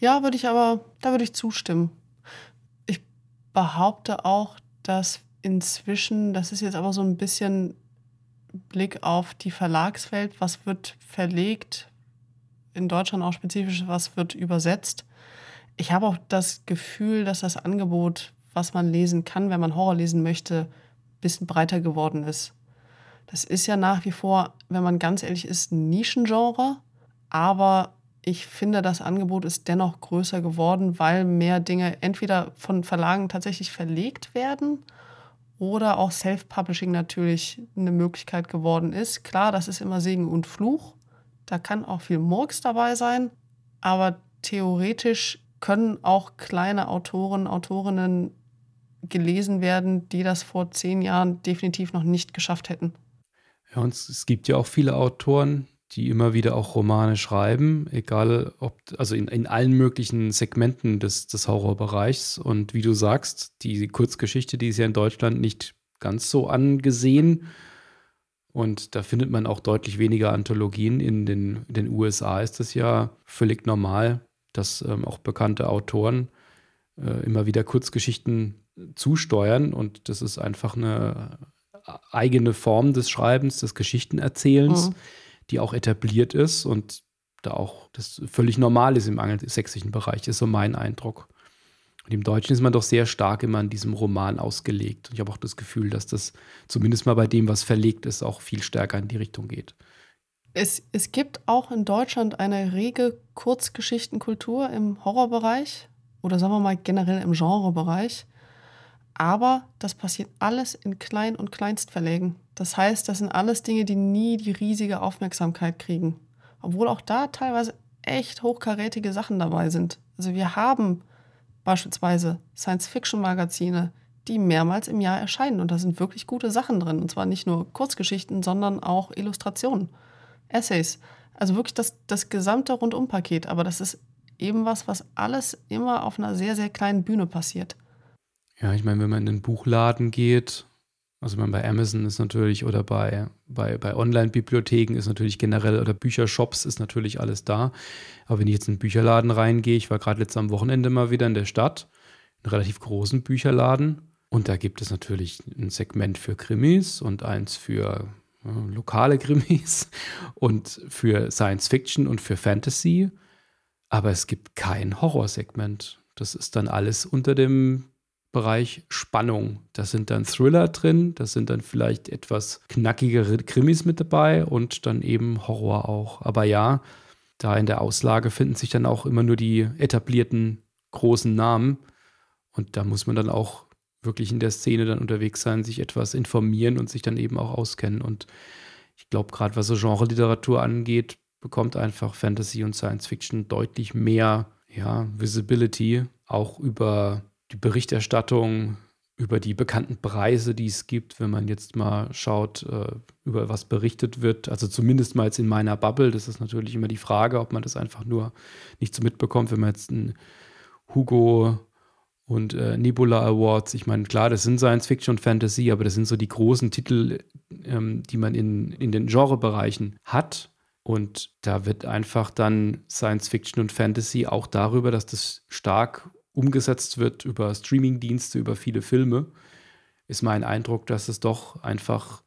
Ja, würde ich aber, da würde ich zustimmen. Ich behaupte auch, dass inzwischen, das ist jetzt aber so ein bisschen Blick auf die Verlagswelt, was wird verlegt, in Deutschland auch spezifisch, was wird übersetzt ich habe auch das Gefühl, dass das Angebot, was man lesen kann, wenn man Horror lesen möchte, ein bisschen breiter geworden ist. Das ist ja nach wie vor, wenn man ganz ehrlich ist, ein Nischengenre, aber ich finde, das Angebot ist dennoch größer geworden, weil mehr Dinge entweder von Verlagen tatsächlich verlegt werden oder auch Self-Publishing natürlich eine Möglichkeit geworden ist. Klar, das ist immer Segen und Fluch. Da kann auch viel Murks dabei sein, aber theoretisch können auch kleine Autoren, Autorinnen gelesen werden, die das vor zehn Jahren definitiv noch nicht geschafft hätten. Ja, und es gibt ja auch viele Autoren, die immer wieder auch Romane schreiben, egal ob, also in, in allen möglichen Segmenten des, des Horrorbereichs. Und wie du sagst, die Kurzgeschichte, die ist ja in Deutschland nicht ganz so angesehen. Und da findet man auch deutlich weniger Anthologien. In den, in den USA ist das ja völlig normal dass ähm, auch bekannte Autoren äh, immer wieder Kurzgeschichten zusteuern und das ist einfach eine eigene Form des Schreibens, des Geschichtenerzählens, mhm. Die auch etabliert ist und da auch das völlig normal ist im angelsächsischen Bereich, ist so mein Eindruck. Und im Deutschen ist man doch sehr stark immer an diesem Roman ausgelegt. Und ich habe auch das Gefühl, dass das zumindest mal bei dem, was verlegt ist, auch viel stärker in die Richtung geht. Es, es gibt auch in Deutschland eine rege Kurzgeschichtenkultur im Horrorbereich oder sagen wir mal generell im Genrebereich. Aber das passiert alles in Klein- und Kleinstverlägen. Das heißt, das sind alles Dinge, die nie die riesige Aufmerksamkeit kriegen. Obwohl auch da teilweise echt hochkarätige Sachen dabei sind. Also wir haben beispielsweise Science-Fiction-Magazine, die mehrmals im Jahr erscheinen. Und da sind wirklich gute Sachen drin. Und zwar nicht nur Kurzgeschichten, sondern auch Illustrationen, Essays. Also wirklich das, das gesamte Rundumpaket. Aber das ist eben was, was alles immer auf einer sehr, sehr kleinen Bühne passiert. Ja, ich meine, wenn man in den Buchladen geht, also man bei Amazon ist natürlich oder bei, bei, bei Online-Bibliotheken ist natürlich generell oder Büchershops ist natürlich alles da. Aber wenn ich jetzt in einen Bücherladen reingehe, ich war gerade letztes am Wochenende mal wieder in der Stadt, einen relativ großen Bücherladen. Und da gibt es natürlich ein Segment für Krimis und eins für äh, lokale Krimis und für Science Fiction und für Fantasy. Aber es gibt kein Horrorsegment. Das ist dann alles unter dem Bereich Spannung. Da sind dann Thriller drin, da sind dann vielleicht etwas knackigere Krimis mit dabei und dann eben Horror auch. Aber ja, da in der Auslage finden sich dann auch immer nur die etablierten großen Namen. Und da muss man dann auch wirklich in der Szene dann unterwegs sein, sich etwas informieren und sich dann eben auch auskennen. Und ich glaube, gerade was so Genre-Literatur angeht, bekommt einfach Fantasy und Science Fiction deutlich mehr ja, Visibility, auch über die Berichterstattung über die bekannten Preise, die es gibt, wenn man jetzt mal schaut, äh, über was berichtet wird. Also zumindest mal jetzt in meiner Bubble. Das ist natürlich immer die Frage, ob man das einfach nur nicht so mitbekommt, wenn man jetzt einen Hugo und äh, Nebula Awards, ich meine, klar, das sind Science Fiction und Fantasy, aber das sind so die großen Titel, ähm, die man in, in den Genrebereichen hat. Und da wird einfach dann Science Fiction und Fantasy auch darüber, dass das stark umgesetzt wird über Streamingdienste, über viele Filme, ist mein Eindruck, dass es doch einfach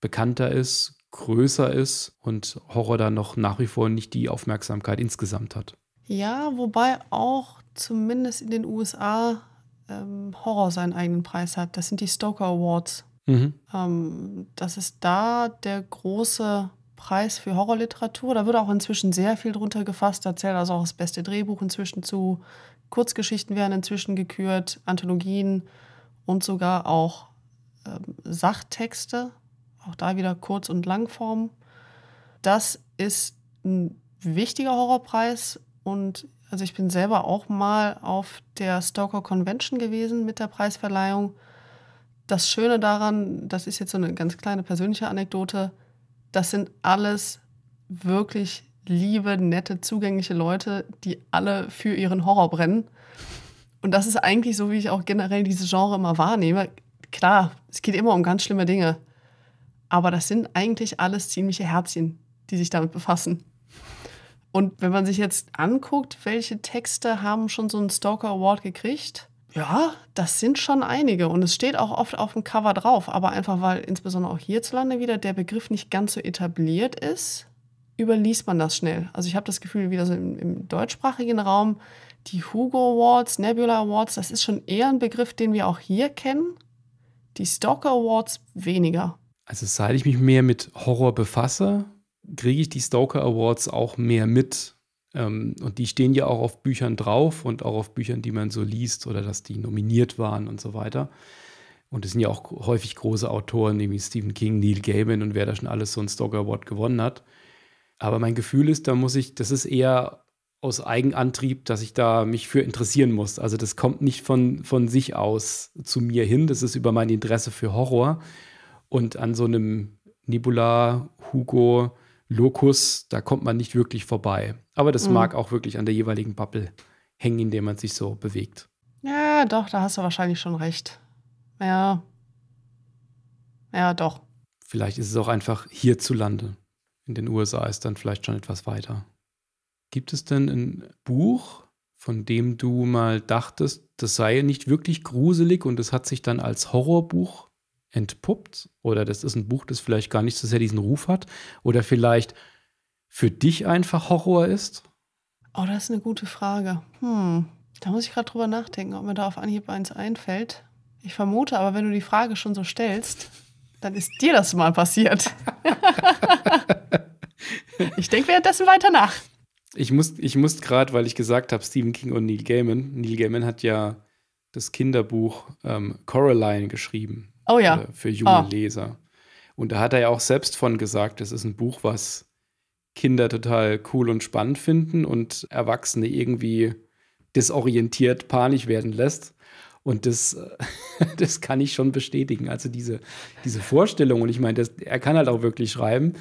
bekannter ist, größer ist und Horror dann noch nach wie vor nicht die Aufmerksamkeit insgesamt hat. Ja, wobei auch zumindest in den USA ähm, Horror seinen eigenen Preis hat. Das sind die Stoker Awards. Mhm. Ähm, das ist da der große Preis für Horrorliteratur. Da wird auch inzwischen sehr viel drunter gefasst. Da zählt also auch das beste Drehbuch inzwischen zu. Kurzgeschichten werden inzwischen gekürt, Anthologien und sogar auch äh, Sachtexte, auch da wieder Kurz- und Langform. Das ist ein wichtiger Horrorpreis und also ich bin selber auch mal auf der Stoker Convention gewesen mit der Preisverleihung. Das Schöne daran, das ist jetzt so eine ganz kleine persönliche Anekdote, das sind alles wirklich liebe, nette, zugängliche Leute, die alle für ihren Horror brennen. Und das ist eigentlich so, wie ich auch generell dieses Genre immer wahrnehme. Klar, es geht immer um ganz schlimme Dinge. Aber das sind eigentlich alles ziemliche Herzchen, die sich damit befassen. Und wenn man sich jetzt anguckt, welche Texte haben schon so einen Stalker Award gekriegt, ja, das sind schon einige. Und es steht auch oft auf dem Cover drauf. Aber einfach, weil insbesondere auch hierzulande wieder der Begriff nicht ganz so etabliert ist, überliest man das schnell. Also ich habe das Gefühl, wieder so im, im, deutschsprachigen Raum, die Hugo Awards, Nebula Awards, das ist schon eher ein Begriff, den wir auch hier kennen. Die Stalker Awards weniger. Also seit ich mich mehr mit Horror befasse, kriege ich die Stalker Awards auch mehr mit. Ähm, und die stehen ja auch auf Büchern drauf und auch auf Büchern, die man so liest oder dass die nominiert waren und so weiter. Und es sind ja auch häufig große Autoren, nämlich Stephen King, Neil Gaiman und wer da schon alles so einen Stalker Award gewonnen hat. Aber mein Gefühl ist, da muss ich, das ist eher aus Eigenantrieb, dass ich da mich für interessieren muss. Also das kommt nicht von, von sich aus zu mir hin. Das ist über mein Interesse für Horror. Und an so einem Nebula, Hugo, Locus, da kommt man nicht wirklich vorbei. Aber das mhm. mag auch wirklich an der jeweiligen Bubble hängen, in der man sich so bewegt. Ja, doch, da hast du wahrscheinlich schon recht. Ja. Ja, doch. Vielleicht ist es auch einfach hierzulande in den USA ist dann vielleicht schon etwas weiter. Gibt es denn ein Buch, von dem du mal dachtest, das sei nicht wirklich gruselig und es hat sich dann als Horrorbuch entpuppt? Oder das ist ein Buch, das vielleicht gar nicht so sehr diesen Ruf hat? Oder vielleicht für dich einfach Horror ist? Oh, das ist eine gute Frage. Hm, da muss ich gerade drüber nachdenken, ob mir da auf Anhieb eins einfällt. Ich vermute aber, wenn du die Frage schon so stellst, dann ist dir das mal passiert. ich denke währenddessen weiter nach. Ich muss, ich muss gerade, weil ich gesagt habe, Stephen King und Neil Gaiman. Neil Gaiman hat ja das Kinderbuch ähm, Coraline geschrieben. Oh ja. Äh, für junge Oh. Leser. Und da hat er ja auch selbst von gesagt, das ist ein Buch, was Kinder total cool und spannend finden und Erwachsene irgendwie desorientiert, panisch werden lässt. Und das, äh, das kann ich schon bestätigen. Also diese, diese Vorstellung, und ich meine, das, er kann halt auch wirklich schreiben,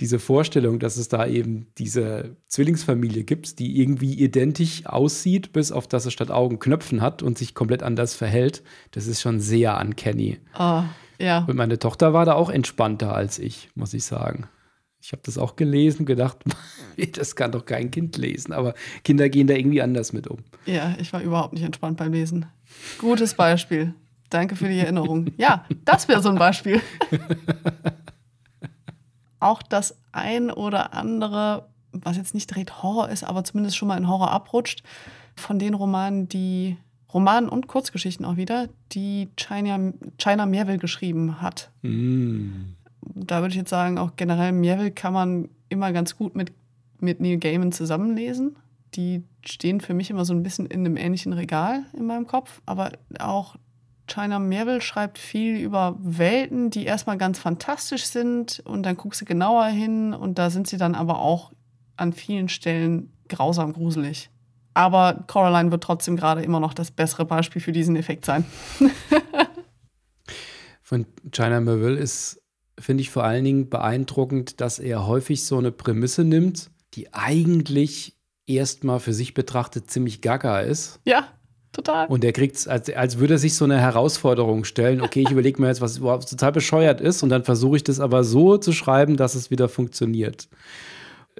diese Vorstellung, dass es da eben diese Zwillingsfamilie gibt, die irgendwie identisch aussieht, bis auf dass es statt Augen Knöpfen hat und sich komplett anders verhält, das ist schon sehr uncanny. Oh, ja. Und meine Tochter war da auch entspannter als ich, muss ich sagen. Ich habe das auch gelesen, gedacht, das kann doch kein Kind lesen. Aber Kinder gehen da irgendwie anders mit um. Ja, ich war überhaupt nicht entspannt beim Lesen. Gutes Beispiel. Danke für die Erinnerung. Ja, das wäre so ein Beispiel. Auch das ein oder andere, was jetzt nicht direkt Horror ist, aber zumindest schon mal in Horror abrutscht, von den Romanen, die Romanen und Kurzgeschichten auch wieder, die China, China Merville geschrieben hat. Mm. Da würde ich jetzt sagen, auch generell Merville kann man immer ganz gut mit, mit Neil Gaiman zusammenlesen. Die stehen für mich immer so ein bisschen in einem ähnlichen Regal in meinem Kopf. Aber auch China Merville schreibt viel über Welten, die erstmal ganz fantastisch sind und dann guckst du genauer hin und da sind sie dann aber auch an vielen Stellen grausam gruselig. Aber Coraline wird trotzdem gerade immer noch das bessere Beispiel für diesen Effekt sein. Von China Merville ist, finde ich vor allen Dingen beeindruckend, dass er häufig so eine Prämisse nimmt, die eigentlich erstmal für sich betrachtet ziemlich gaga ist. Ja, total. Und er kriegt es, als, als würde er sich so eine Herausforderung stellen. Okay, ich überlege mir jetzt, was überhaupt total bescheuert ist, und dann versuche ich das aber so zu schreiben, dass es wieder funktioniert.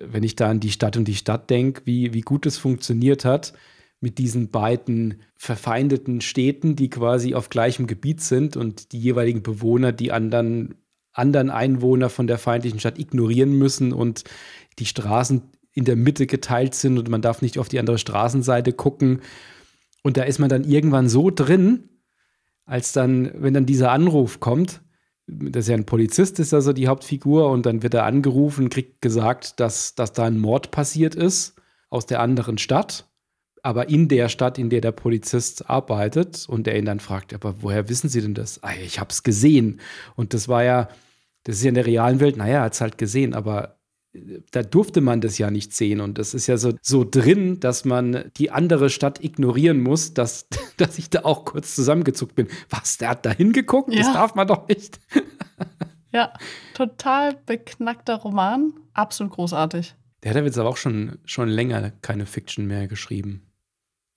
Wenn ich da an die Stadt und die Stadt denke, wie, wie gut es funktioniert hat mit diesen beiden verfeindeten Städten, die quasi auf gleichem Gebiet sind und die jeweiligen Bewohner die anderen, anderen Einwohner von der feindlichen Stadt ignorieren müssen und die Straßen in der Mitte geteilt sind und man darf nicht auf die andere Straßenseite gucken. Und da ist man dann irgendwann so drin, als dann, wenn dann dieser Anruf kommt, das ist ja ein Polizist, ist also die Hauptfigur, und dann wird er angerufen, kriegt gesagt, dass, dass da ein Mord passiert ist aus der anderen Stadt, aber in der Stadt, in der der Polizist arbeitet, und er ihn dann fragt, aber woher wissen Sie denn das? Ah, ich habe es gesehen. Und das war ja, das ist ja in der realen Welt, naja, er hat es halt gesehen, aber da durfte man das ja nicht sehen. Und das ist ja so, so drin, dass man die andere Stadt ignorieren muss, dass, dass ich da auch kurz zusammengezuckt bin. Was, der hat da hingeguckt? Das Ja. darf man doch nicht. Ja, total beknackter Roman. Absolut großartig. Der hat jetzt aber auch schon, schon länger keine Fiction mehr geschrieben.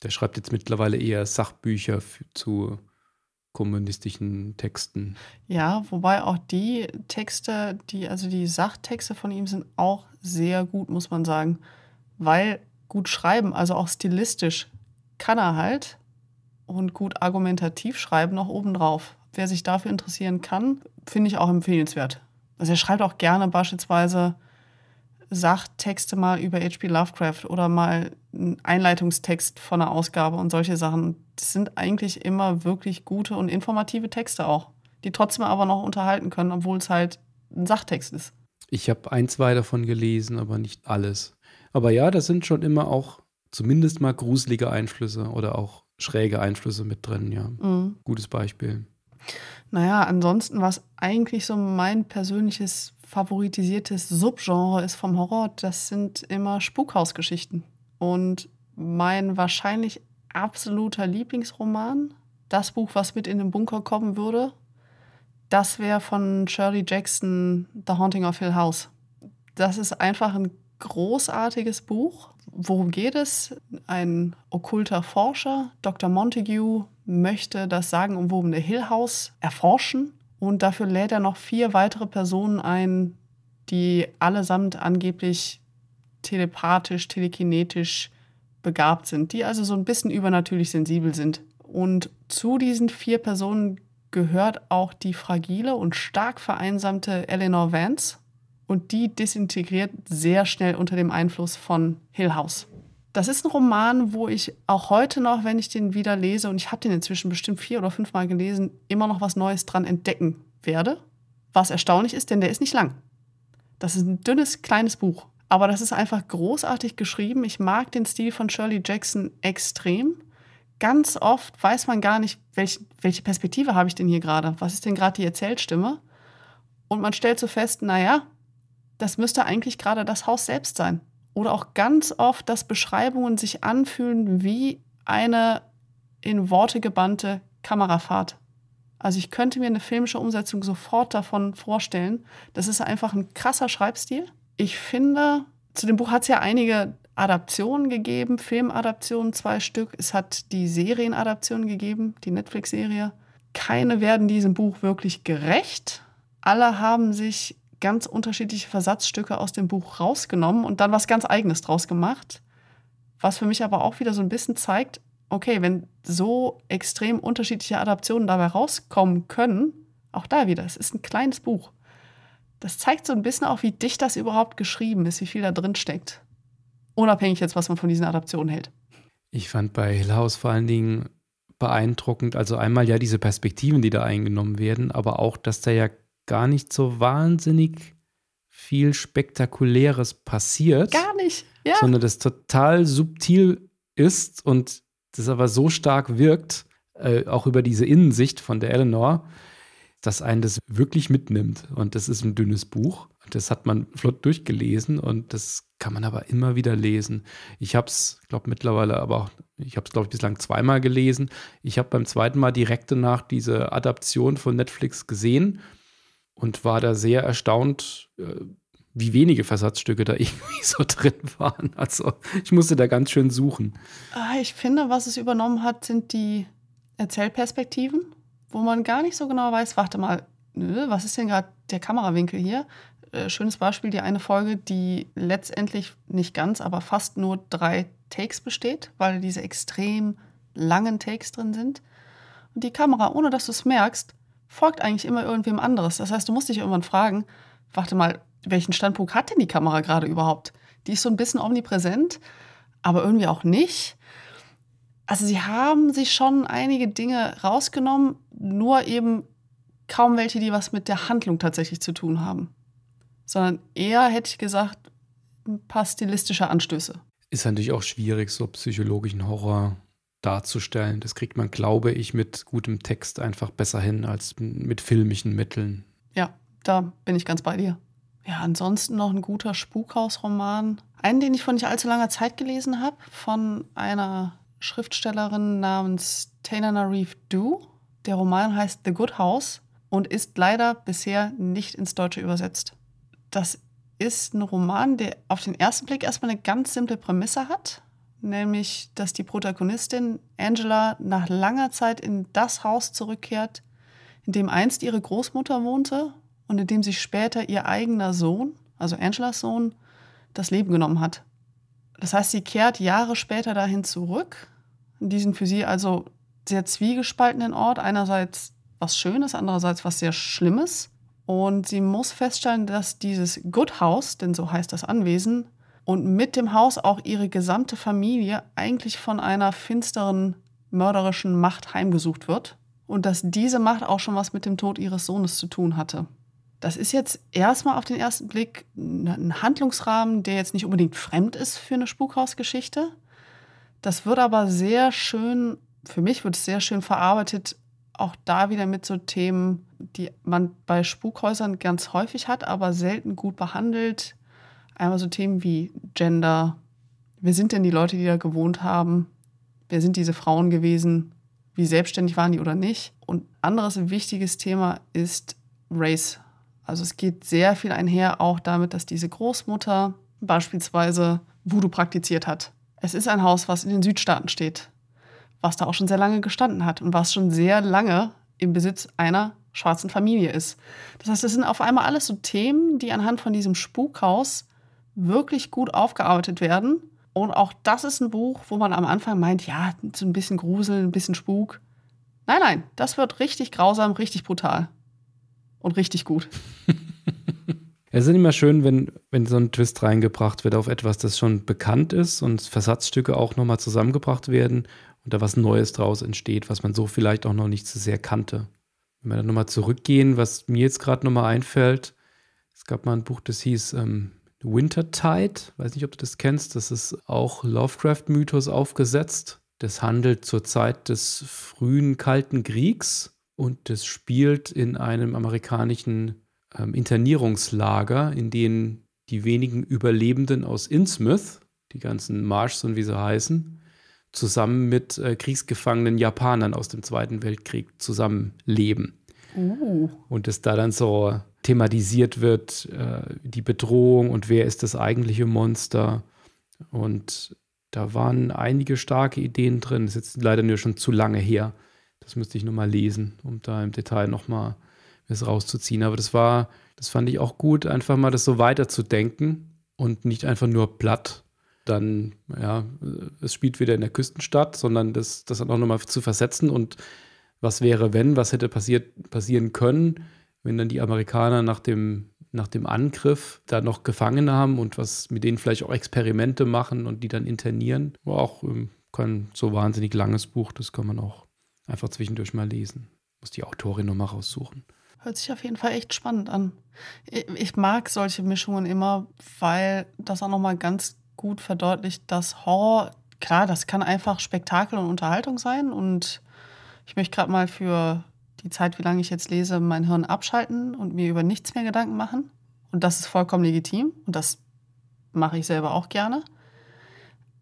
Der schreibt jetzt mittlerweile eher Sachbücher zu kommunistischen Texten. Ja, wobei auch die Texte, die, also die Sachtexte von ihm sind auch sehr gut, muss man sagen. Weil gut schreiben, also auch stilistisch, kann er halt und gut argumentativ schreiben noch obendrauf. Wer sich dafür interessieren kann, finde ich auch empfehlenswert. Also er schreibt auch gerne beispielsweise Sachtexte mal über H.P. Lovecraft oder mal einen Einleitungstext von einer Ausgabe und solche Sachen. Das sind eigentlich immer wirklich gute und informative Texte auch, die trotzdem aber noch unterhalten können, obwohl es halt ein Sachtext ist. Ich habe ein, zwei davon gelesen, aber nicht alles. Aber ja, da sind schon immer auch zumindest mal gruselige Einflüsse oder auch schräge Einflüsse mit drin, ja. Mhm. Gutes Beispiel. Naja, ansonsten, was eigentlich so mein persönliches favoritisiertes Subgenre ist vom Horror, das sind immer Spukhausgeschichten. Und mein wahrscheinlich absoluter Lieblingsroman, das Buch, was mit in den Bunker kommen würde, das wäre von Shirley Jackson, The Haunting of Hill House. Das ist einfach ein großartiges Buch. Worum geht es? Ein okkulter Forscher, Dr. Montague, möchte das sagenumwobene Hill House erforschen und dafür lädt er noch vier weitere Personen ein, die allesamt angeblich telepathisch, telekinetisch begabt sind, die also so ein bisschen übernatürlich sensibel sind. Und zu diesen vier Personen gehört auch die fragile und stark vereinsamte Eleanor Vance. Und die disintegriert sehr schnell unter dem Einfluss von Hill House. Das ist ein Roman, wo ich auch heute noch, wenn ich den wieder lese, und ich habe den inzwischen bestimmt vier oder fünfmal gelesen, immer noch was Neues dran entdecken werde. Was erstaunlich ist, denn der ist nicht lang. Das ist ein dünnes, kleines Buch. Aber das ist einfach großartig geschrieben. Ich mag den Stil von Shirley Jackson extrem. Ganz oft weiß man gar nicht, welch, welche Perspektive habe ich denn hier gerade? Was ist denn gerade die Erzählstimme? Und man stellt so fest, naja, das müsste eigentlich gerade das Haus selbst sein. Oder auch ganz oft, dass Beschreibungen sich anfühlen wie eine in Worte gebannte Kamerafahrt. Also ich könnte mir eine filmische Umsetzung sofort davon vorstellen. Das ist einfach ein krasser Schreibstil. Ich finde, zu dem Buch hat es ja einige Adaptionen gegeben, Filmadaptionen, zwei Stück. Es hat die Serienadaptionen gegeben, die Netflix-Serie. Keine werden diesem Buch wirklich gerecht. Alle haben sich ganz unterschiedliche Versatzstücke aus dem Buch rausgenommen und dann was ganz Eigenes draus gemacht. Was für mich aber auch wieder so ein bisschen zeigt, okay, wenn so extrem unterschiedliche Adaptionen dabei rauskommen können, auch da wieder, es ist ein kleines Buch. Das zeigt so ein bisschen auch, wie dicht das überhaupt geschrieben ist, wie viel da drin steckt. Unabhängig jetzt, was man von diesen Adaptionen hält. Ich fand bei Hill vor allen Dingen beeindruckend, also einmal ja diese Perspektiven, die da eingenommen werden, aber auch, dass da ja gar nicht so wahnsinnig viel Spektakuläres passiert. Gar nicht, ja. Sondern das total subtil ist und das aber so stark wirkt, äh, auch über diese Innensicht von der Eleanor, dass einen das wirklich mitnimmt. Und das ist ein dünnes Buch. Das hat man flott durchgelesen und das kann man aber immer wieder lesen. Ich habe es, glaube mittlerweile aber auch, ich habe es, glaube ich, bislang zweimal gelesen. Ich habe beim zweiten Mal direkt danach diese Adaption von Netflix gesehen und war da sehr erstaunt, äh, wie wenige Versatzstücke da irgendwie so drin waren. Also ich musste da ganz schön suchen. Ah, ich finde, was es übernommen hat, sind die Erzählperspektiven, wo man gar nicht so genau weiß, warte mal, was ist denn gerade der Kamerawinkel hier? Äh, schönes Beispiel, die eine Folge, die letztendlich nicht ganz, aber fast nur drei Takes besteht, weil diese extrem langen Takes drin sind. Und die Kamera, ohne dass du es merkst, folgt eigentlich immer irgendwem anderes. Das heißt, du musst dich irgendwann fragen, warte mal, welchen Standpunkt hat denn die Kamera gerade überhaupt? Die ist so ein bisschen omnipräsent, aber irgendwie auch nicht. Also sie haben sich schon einige Dinge rausgenommen, nur eben kaum welche, die was mit der Handlung tatsächlich zu tun haben. Sondern eher, hätte ich gesagt, ein paar stilistische Anstöße. Ist natürlich auch schwierig, so psychologischen Horror darzustellen. Das kriegt man, glaube ich, mit gutem Text einfach besser hin als mit filmischen Mitteln. Ja, da bin ich ganz bei dir. Ja, ansonsten noch ein guter Spukhausroman. Einen, den ich vor nicht allzu langer Zeit gelesen habe, von einer Schriftstellerin namens Tananarive Du. Der Roman heißt The Good House und ist leider bisher nicht ins Deutsche übersetzt. Das ist ein Roman, der auf den ersten Blick erstmal eine ganz simple Prämisse hat, nämlich dass die Protagonistin Angela nach langer Zeit in das Haus zurückkehrt, in dem einst ihre Großmutter wohnte und in dem sich später ihr eigener Sohn, also Angelas Sohn, das Leben genommen hat. Das heißt, sie kehrt Jahre später dahin zurück, in diesen für sie also sehr zwiegespaltenen Ort. Einerseits was Schönes, andererseits was sehr Schlimmes. Und sie muss feststellen, dass dieses Good House, denn so heißt das Anwesen, und mit dem Haus auch ihre gesamte Familie eigentlich von einer finsteren, mörderischen Macht heimgesucht wird. Und dass diese Macht auch schon was mit dem Tod ihres Sohnes zu tun hatte. Das ist jetzt erstmal auf den ersten Blick ein Handlungsrahmen, der jetzt nicht unbedingt fremd ist für eine Spukhausgeschichte. Das wird aber sehr schön, für mich wird es sehr schön verarbeitet, auch da wieder mit so Themen, die man bei Spukhäusern ganz häufig hat, aber selten gut behandelt. Einmal so Themen wie Gender. Wer sind denn die Leute, die da gewohnt haben? Wer sind diese Frauen gewesen? Wie selbstständig waren die oder nicht? Und anderes wichtiges Thema ist Race. Also es geht sehr viel einher auch damit, dass diese Großmutter beispielsweise Voodoo praktiziert hat. Es ist ein Haus, was in den Südstaaten steht, was da auch schon sehr lange gestanden hat und was schon sehr lange im Besitz einer schwarzen Familie ist. Das heißt, es sind auf einmal alles so Themen, die anhand von diesem Spukhaus wirklich gut aufgearbeitet werden. Und auch das ist ein Buch, wo man am Anfang meint, ja, so ein bisschen Grusel, ein bisschen Spuk. Nein, nein, das wird richtig grausam, richtig brutal. Und richtig gut. Es ist immer schön, wenn, wenn so ein Twist reingebracht wird auf etwas, das schon bekannt ist und Versatzstücke auch nochmal zusammengebracht werden und da was Neues draus entsteht, was man so vielleicht auch noch nicht so sehr kannte. Wenn wir dann nochmal zurückgehen, was mir jetzt gerade nochmal einfällt, es gab mal ein Buch, das hieß ähm, Wintertide, weiß nicht, ob du das kennst, das ist auch Lovecraft-Mythos aufgesetzt. Das handelt zur Zeit des frühen Kalten Kriegs und das spielt in einem amerikanischen ähm, Internierungslager, in denen die wenigen Überlebenden aus Innsmouth, die ganzen Marshs und wie sie heißen, zusammen mit äh, kriegsgefangenen Japanern aus dem Zweiten Weltkrieg zusammenleben. Uh. Und es da dann so thematisiert wird, äh, die Bedrohung und wer ist das eigentliche Monster. Und da waren einige starke Ideen drin. Das ist jetzt leider nur schon zu lange her. Das müsste ich nochmal lesen, um da im Detail nochmal es rauszuziehen. Aber das war, das fand ich auch gut, einfach mal das so weiterzudenken und nicht einfach nur platt dann, ja, es spielt wieder in der Küstenstadt, sondern das, das dann auch nochmal zu versetzen und was wäre, wenn, was hätte passiert, passieren können, wenn dann die Amerikaner nach dem, nach dem Angriff da noch Gefangene haben und was mit denen vielleicht auch Experimente machen und die dann internieren. War auch ähm, kein so wahnsinnig langes Buch, das kann man auch einfach zwischendurch mal lesen. Muss die Autorin nochmal raussuchen. Hört sich auf jeden Fall echt spannend an. Ich mag solche Mischungen immer, weil das auch nochmal ganz gut verdeutlicht, dass Horror, klar, das kann einfach Spektakel und Unterhaltung sein. Und ich möchte gerade mal für die Zeit, wie lange ich jetzt lese, mein Hirn abschalten und mir über nichts mehr Gedanken machen. Und das ist vollkommen legitim. Und das mache ich selber auch gerne.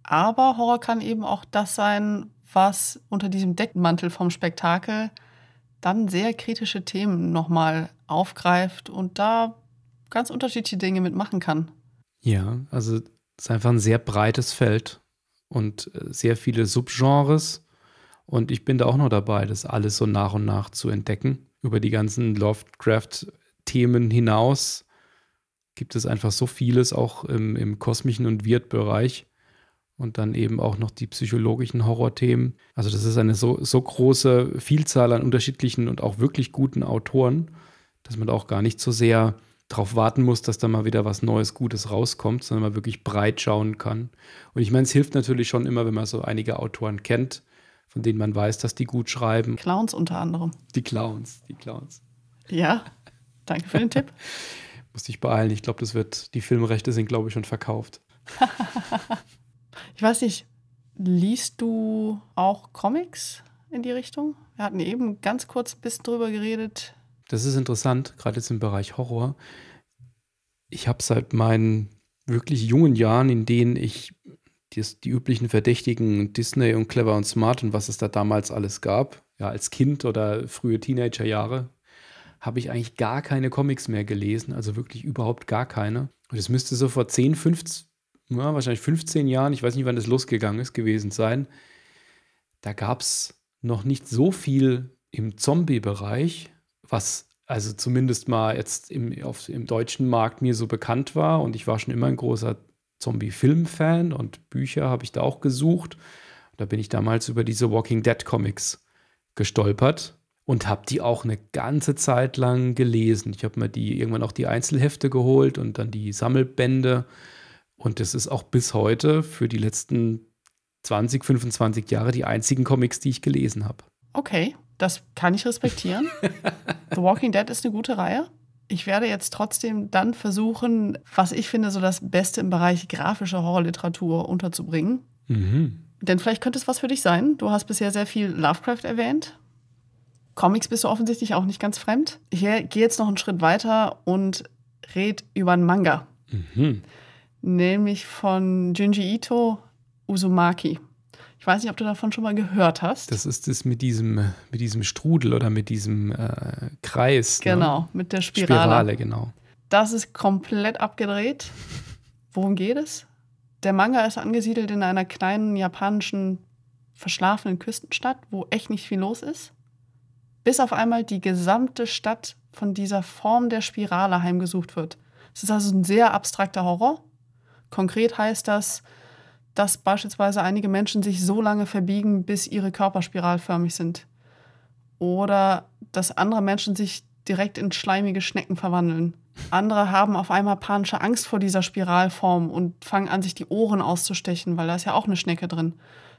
Aber Horror kann eben auch das sein, was unter diesem Deckmantel vom Spektakel dann sehr kritische Themen nochmal aufgreift und da ganz unterschiedliche Dinge mitmachen kann. Ja, also es ist einfach ein sehr breites Feld und äh, sehr viele Subgenres. Und ich bin da auch noch dabei, das alles so nach und nach zu entdecken. Über die ganzen Lovecraft-Themen hinaus gibt es einfach so vieles, auch im, im kosmischen und Wirt-Bereich und dann eben auch noch die psychologischen Horrorthemen. Also das ist eine so, so große Vielzahl an unterschiedlichen und auch wirklich guten Autoren, dass man auch gar nicht so sehr darauf warten muss, dass da mal wieder was Neues, Gutes rauskommt, sondern man wirklich breit schauen kann. Und ich meine, es hilft natürlich schon immer, wenn man so einige Autoren kennt, von denen man weiß, dass die gut schreiben. Clowns unter anderem. Die Clowns, die Clowns. Ja, danke für den Tipp. Muss dich beeilen. Ich glaube, das wird, die Filmrechte sind, glaube ich, schon verkauft. Ich weiß nicht, liest du auch Comics in die Richtung? Wir hatten eben ganz kurz ein bisschen drüber geredet. Das ist interessant, gerade jetzt im Bereich Horror. Ich habe seit meinen wirklich jungen Jahren, in denen ich die, die üblichen Verdächtigen Disney und Clever und Smart und was es da damals alles gab, ja, als Kind oder frühe Teenagerjahre, habe ich eigentlich gar keine Comics mehr gelesen, also wirklich überhaupt gar keine. Und es müsste so vor 10, 15, ja, wahrscheinlich 15 Jahren, ich weiß nicht, wann das losgegangen ist, gewesen sein. Da gab es noch nicht so viel im Zombie-Bereich, was also zumindest mal jetzt im, auf, im deutschen Markt mir so bekannt war. Und ich war schon immer ein großer Zombie-Film-Fan und Bücher habe ich da auch gesucht. Da bin ich damals über diese Walking Dead Comics gestolpert und habe die auch eine ganze Zeit lang gelesen. Ich habe mir die irgendwann auch die Einzelhefte geholt und dann die Sammelbände und das ist auch bis heute für die letzten 20, 25 Jahre die einzigen Comics, die ich gelesen habe. Okay, das kann ich respektieren. The Walking Dead ist eine gute Reihe. Ich werde jetzt trotzdem dann versuchen, was ich finde, so das Beste im Bereich grafische Horrorliteratur unterzubringen. Mhm. Denn vielleicht könnte es was für dich sein. Du hast bisher sehr viel Lovecraft erwähnt. Comics bist du offensichtlich auch nicht ganz fremd. Ich gehe jetzt noch einen Schritt weiter und red über einen Manga. Mhm nämlich von Junji Ito Uzumaki. Ich weiß nicht, ob du davon schon mal gehört hast. Das ist es mit diesem, mit diesem Strudel oder mit diesem äh, Kreis. Ne? Genau, ne? mit der Spirale. Spirale, genau. Das ist komplett abgedreht. Worum geht es? Der Manga ist angesiedelt in einer kleinen japanischen verschlafenen Küstenstadt, wo echt nicht viel los ist. Bis auf einmal die gesamte Stadt von dieser Form der Spirale heimgesucht wird. Es ist also ein sehr abstrakter Horror Konkret heißt das, dass beispielsweise einige Menschen sich so lange verbiegen, bis ihre Körper spiralförmig sind. oder dass andere Menschen sich direkt in schleimige Schnecken verwandeln. Andere haben auf einmal panische Angst vor dieser Spiralform und fangen an, sich die Ohren auszustechen, weil da ist ja auch eine Schnecke drin.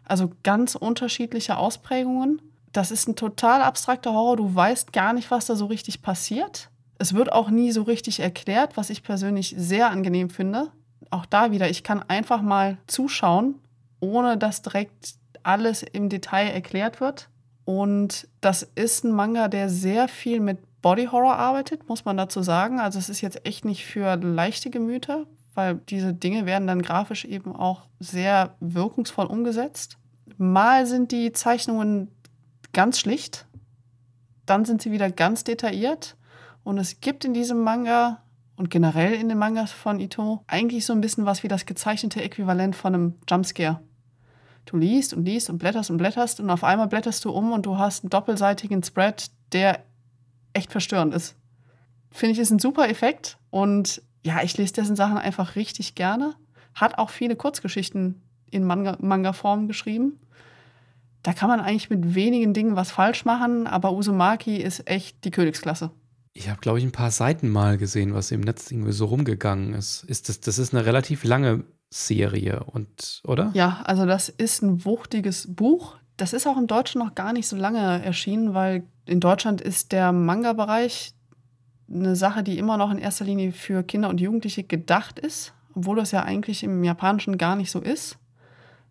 Also ganz unterschiedliche Ausprägungen. Das ist ein total abstrakter Horror. Du weißt gar nicht, was da so richtig passiert. Es wird auch nie so richtig erklärt, was ich persönlich sehr angenehm finde. Auch da wieder, ich kann einfach mal zuschauen, ohne dass direkt alles im Detail erklärt wird. Und das ist ein Manga, der sehr viel mit Body Horror arbeitet, muss man dazu sagen. Also es ist jetzt echt nicht für leichte Gemüter, weil diese Dinge werden dann grafisch eben auch sehr wirkungsvoll umgesetzt. Mal sind die Zeichnungen ganz schlicht, dann sind sie wieder ganz detailliert und es gibt in diesem Manga und generell in den Mangas von Ito eigentlich so ein bisschen was wie das gezeichnete Äquivalent von einem Jumpscare. Du liest und liest und blätterst und blätterst und auf einmal blätterst du um und du hast einen doppelseitigen Spread, der echt verstörend ist. Finde ich, ist ein super Effekt und ja, ich lese dessen Sachen einfach richtig gerne. Hat auch viele Kurzgeschichten in Manga-Form geschrieben. Da kann man eigentlich mit wenigen Dingen was falsch machen, aber Uzumaki ist echt die Königsklasse. Ich habe, glaube ich, ein paar Seiten mal gesehen, was im Netz irgendwie so rumgegangen ist. ist das, das ist eine relativ lange Serie, und, oder? Ja, also das ist ein wuchtiges Buch. Das ist auch im Deutschen noch gar nicht so lange erschienen, weil in Deutschland ist der Manga-Bereich eine Sache, die immer noch in erster Linie für Kinder und Jugendliche gedacht ist, obwohl das ja eigentlich im Japanischen gar nicht so ist.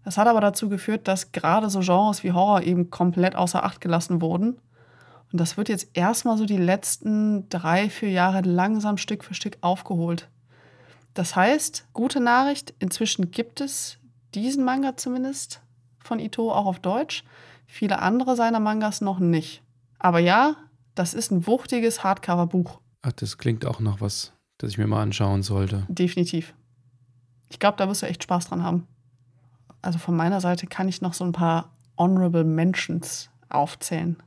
Das hat aber dazu geführt, dass gerade so Genres wie Horror eben komplett außer Acht gelassen wurden. Und das wird jetzt erstmal so die letzten drei, vier Jahre langsam Stück für Stück aufgeholt. Das heißt, gute Nachricht, inzwischen gibt es diesen Manga zumindest von Ito auch auf Deutsch, viele andere seiner Mangas noch nicht. Aber ja, das ist ein wuchtiges Hardcover-Buch. Ach, das klingt auch noch was, das ich mir mal anschauen sollte. Definitiv. Ich glaube, da wirst du echt Spaß dran haben. Also von meiner Seite kann ich noch so ein paar Honorable Mentions aufzählen.